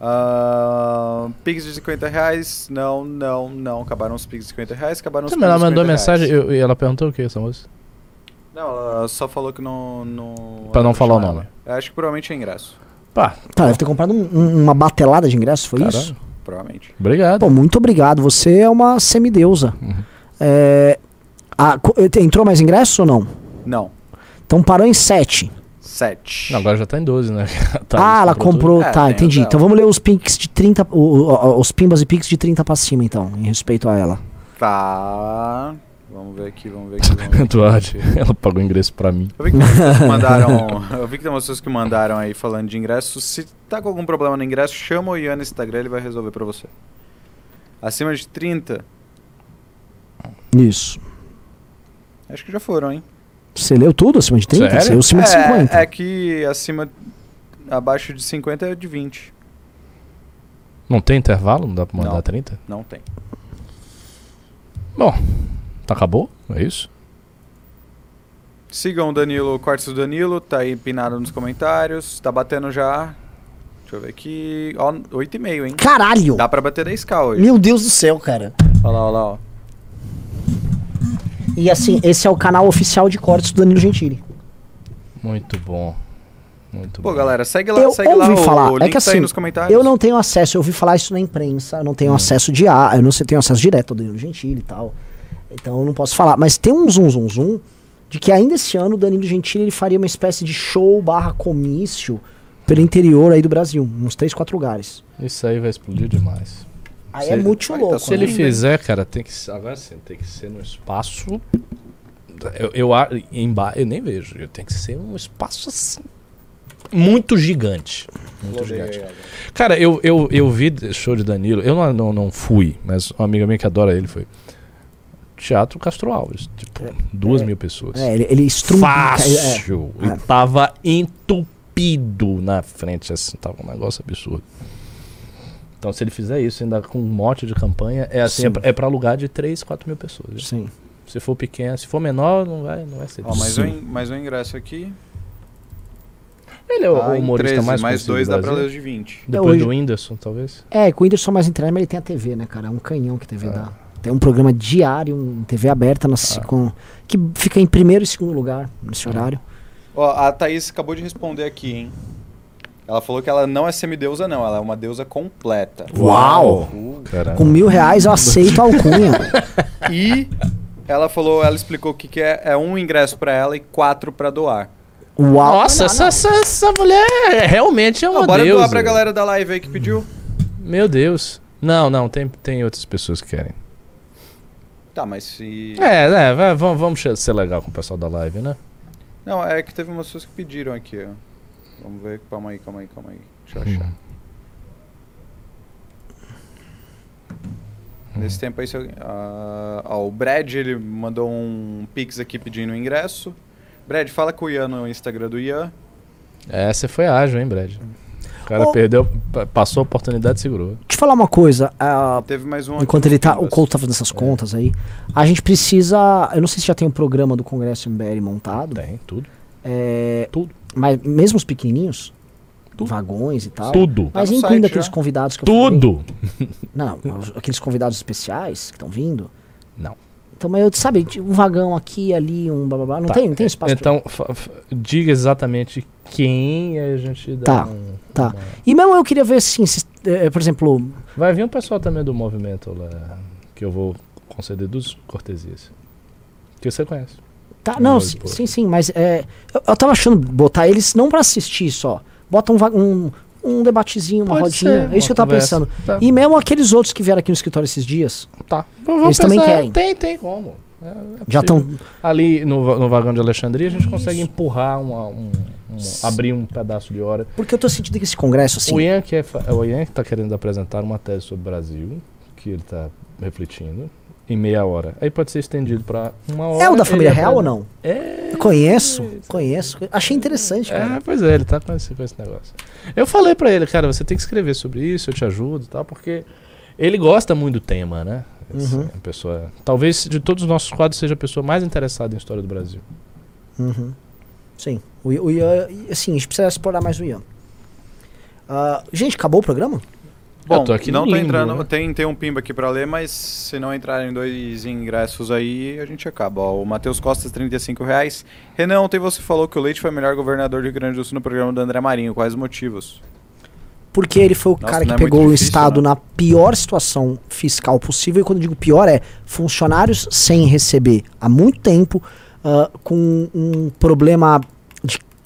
Ah, pix de 50 reais. Não, não, não. Acabaram os pix de 50 reais, acabaram os Ela pix de mandou 50 mensagem eu- e ela perguntou o que, essa moça? Não, ela só falou que não... não Pra não ela falar o nome. Eu acho que provavelmente é ingresso. Pá, Tá, deve ter comprado um- um- uma batelada de ingressos, foi Caralho. isso? Provavelmente. obrigado. Pô, muito obrigado. Você é uma semideusa. Uhum. É, a- co- entrou mais ingressos ou não? Não. Então parou em 7. Sete. Não, agora já tá em 12, né? Tá, ah, ela comprou. tudo? É, tá, entendi. Então vamos ler os pinks de 30. o- o- os pimbas e pics de 30 pra cima, então, em respeito a ela. Tá. Vamos ver aqui, vamos ver aqui. Vamos ver aqui. Eduardo, ela pagou ingresso pra mim. Eu vi que mandaram. Eu vi que tem pessoas que mandaram aí falando de ingresso. Se tá com algum problema no ingresso, chama o Ian no Instagram, ele vai resolver pra você. Acima de 30, Isso. acho que já foram, hein? Você leu tudo acima de 30? Sério? Você leu acima de é, 50. é que acima. Abaixo de 50 é de 20. Não tem intervalo? Não dá pra mandar Não. 30? Não tem. Bom, tá acabou? É isso? Sigam o Danilo, Cortes do Danilo, tá aí empinado nos comentários. Tá batendo já. Deixa eu ver aqui. Ó, 8,5, hein? Caralho! Dá pra bater 10k hoje. Meu Deus do céu, cara. Olha lá, olha lá, ó. E assim, esse é o canal oficial de cortes do Danilo Gentili. Muito bom. Muito Pô, bom. galera, segue lá, Eu segue lá ouvi o, falar, o é link que tá aí assim, nos comentários. Eu não tenho acesso, eu ouvi falar isso na imprensa, eu não tenho acesso de a, eu não sei, tenho acesso direto ao Danilo Gentili e tal. Então eu não posso falar. Mas tem um zum zum zum de que ainda esse ano o Danilo Gentili ele faria uma espécie de show barra comício pelo interior aí do Brasil, uns três, quatro lugares. Isso aí vai explodir demais. Aí Cê- é muito tá louco. Se ele né? fizer, cara, tem que ser. Agora sim, tem que ser no espaço. Eu, eu, emba- eu nem vejo. Tem que ser um espaço assim. Muito gigante. Muito gigante. Cara, eu, eu, eu vi show de Danilo. Eu não, não, não fui, mas uma amiga minha que adora ele foi. Teatro Castro Alves. Tipo, duas é. mil pessoas. É, ele, ele estrumba. É, Fácil. É. E tava entupido na frente, assim, tava um negócio absurdo. Então, se ele fizer isso ainda com um mote de campanha, é assim, Sim. é pra, é pra lugar de 3, 4 mil pessoas. sim. Se for pequeno, se for menor, não vai, não vai ser. Ó, mais, Sim. um, um ingresso aqui. Ele é o, o em humorista 13, mais mais dois do dá pra ler os de 20. Depois hoje- do Whindersson, talvez. É, com o Whindersson mais internet, mas ele tem a TV, né, cara? É um canhão que a TV dá. Tem um programa diário, um TV aberta na, com, que fica em primeiro e segundo lugar nesse horário. Ó, a Thaís acabou de responder aqui, hein? Ela falou que ela não é semideusa, não. Ela é uma deusa completa. Uau! Uh. Caramba. Com mil reais eu aceito a alcunha. E ela falou, ela explicou o que, que é. É um ingresso pra ela e quatro pra doar. Uau! Nossa, Não, essa, não. essa, essa mulher realmente é uma Não, bora deusa. doar pra galera da live aí que pediu. Meu Deus. Não, não, tem, tem outras pessoas que querem. Tá, mas se. É, é, vamos, vamos ser legal com o pessoal da live, né? Não, é que teve umas pessoas que pediram aqui, ó. Vamos ver. Calma aí, calma aí, calma aí. Deixa eu achar. Nesse tempo aí, se eu- ah, ó, o Brad, ele mandou um pix aqui pedindo ingresso. Brad, fala com o Ian no Instagram do Ian. É, você foi ágil, hein, Brad? O cara Ô. perdeu, pa- passou a oportunidade e segurou. Deixa eu falar uma coisa. ah, Teve mais um enquanto aqui ele tá. O. Couto tá fazendo essas contas aí. A gente precisa. Eu não sei se já tem um programa do Congresso MBL montado. Tem, tudo. É, Tudo. Mas mesmo os pequenininhos, Tudo. vagões e tal. Tudo. Mas Tá incluindo site aqueles já. convidados que eu falei. Tudo. Não, aqueles convidados especiais que estão vindo. Não. Então, mas eu, sabe, um vagão aqui, ali, um blá blá blá. Não Tá, tem, não tem espaço. Então, diga exatamente quem e aí a gente dá Tá, um- tá. uma- E mesmo eu queria ver assim, se, eh, por exemplo, Vai vir um pessoal também do movimento lá, que eu vou conceder duas cortesias. Que você conhece. Tá, Não, não, sim, sim, sim, mas é, eu, eu tava achando botar eles não pra assistir só. Bota um, um, um debatezinho, uma Pode rodinha. ser, é isso que eu tava conversa. pensando. Tá. E mesmo aqueles outros que vieram aqui no escritório esses dias, Tá. Eles também pensar- querem. Tem, tem como. É- é já estão. Ali no, no vagão de Alexandria, a gente consegue empurrar uma, um, um- abrir um pedaço de hora. Porque eu tô sentindo que esse congresso, assim. O Ian que é, é o Ian que está querendo apresentar uma tese sobre o Brasil, que ele está refletindo, em meia hora. Aí pode ser estendido para uma hora. É o da família real ou não? É. Eu conheço, conheço. Achei interessante, cara. É, pois é, ele tá com esse, com esse negócio. Eu falei pra ele, cara, você tem que escrever sobre isso, eu te ajudo e tal, porque ele gosta muito do tema, né? Esse- Uhum. a pessoa, talvez de todos os nossos quadros seja a pessoa mais interessada em história do Brasil. Uhum. Sim. O, o Ian, assim, a gente precisa explorar mais o Ian. Ah, gente, acabou o programa? Bom, Eu tô aqui não no tá limbo, entrando. né? Tem, tem um pimba aqui pra ler, mas se não entrarem dois ingressos aí, a gente acaba. Ó, o Matheus Costas, 35 reais. Renan, ontem você falou que o Leite foi o melhor governador do Rio Grande do Sul no programa do André Marinho. Quais os motivos? Porque ele foi o Nossa, cara que é pegou muito o difícil, Estado né? na pior situação fiscal possível. E quando eu digo pior, é funcionários sem receber há muito tempo, ah, com um problema de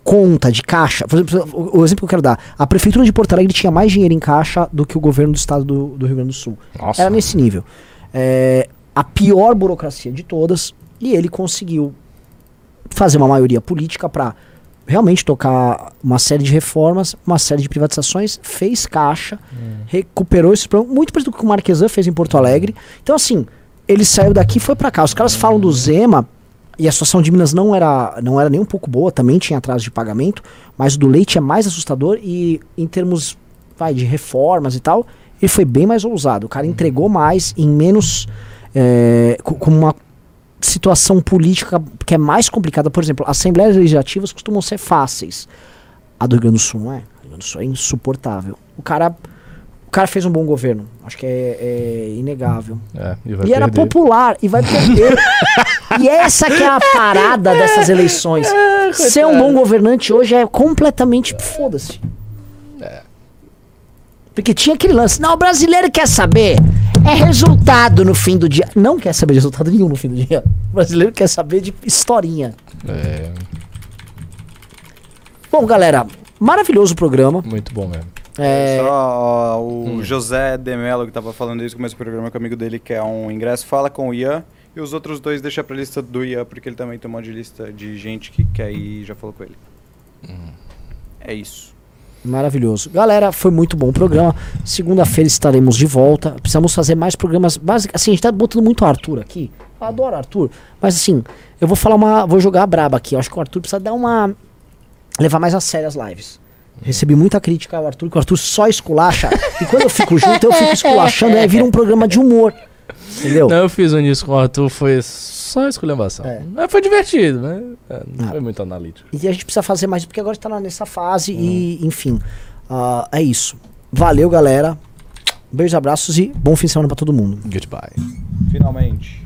conta, de caixa. Por exemplo, o, exemplo que eu quero dar: a Prefeitura de Porto Alegre tinha mais dinheiro em caixa do que o governo do Estado do, do Rio Grande do Sul. Nossa. Era nesse nível. É, a pior burocracia de todas, e ele conseguiu fazer uma maioria política para realmente tocar uma série de reformas, uma série de privatizações, fez caixa, recuperou esse problema, muito parecido com o que o Marquesan fez em Porto Alegre. Então, assim, ele saiu daqui e foi para cá. Os caras falam do Zema, e a situação de Minas não era, não era nem um pouco boa, também tinha atraso de pagamento, mas o do leite é mais assustador e em termos vai, de reformas e tal, ele foi bem mais ousado. O cara entregou mais em menos. é, co- com uma situação política que é mais complicada. Por exemplo, assembleias legislativas costumam ser fáceis. A do Rio Grande do Sul não é. O Rio Grande do Sul é insuportável. O cara, cara fez um bom governo. Acho que é, é inegável. É, e E era popular e vai perder. e essa que é a parada dessas eleições. Ser um bom governante hoje é completamente foda-se. Porque tinha aquele lance. Não, o brasileiro quer saber. É resultado no fim do dia. Não quer saber de resultado nenhum no fim do dia. O brasileiro quer saber de historinha. É, Bom, galera, maravilhoso o programa. muito bom mesmo. É, Só ó, o Hum. José Demelo, que tava falando desde o começo do programa com o amigo dele, que é um ingresso, fala com o Ian. E os outros dois deixa pra lista do Ian, porque ele também tem um monte de lista de gente que quer ir e já falou com ele. É isso. Maravilhoso. Galera, foi muito bom o programa. Segunda-feira estaremos de volta. Precisamos fazer mais programas básicos. Assim, a gente tá botando muito o Arthur aqui. Eu adoro Arthur. Mas assim, eu vou falar uma. Vou jogar a braba aqui. Eu acho que o Arthur precisa dar uma. levar mais a sério as lives. Recebi muita crítica ao Arthur, que o Arthur só esculacha. e quando eu fico junto, eu fico esculachando, aí vira um programa de humor. Entendeu? Não, eu fiz um nisso com o Arthur, foi só esculhambação. É. Mas foi divertido, né? É, não Ah. foi muito analítico. E a gente precisa fazer mais, porque agora está nessa fase e, enfim. ah, é isso. Valeu, galera. Beijos, abraços e bom fim de semana pra todo mundo. Goodbye. Finalmente.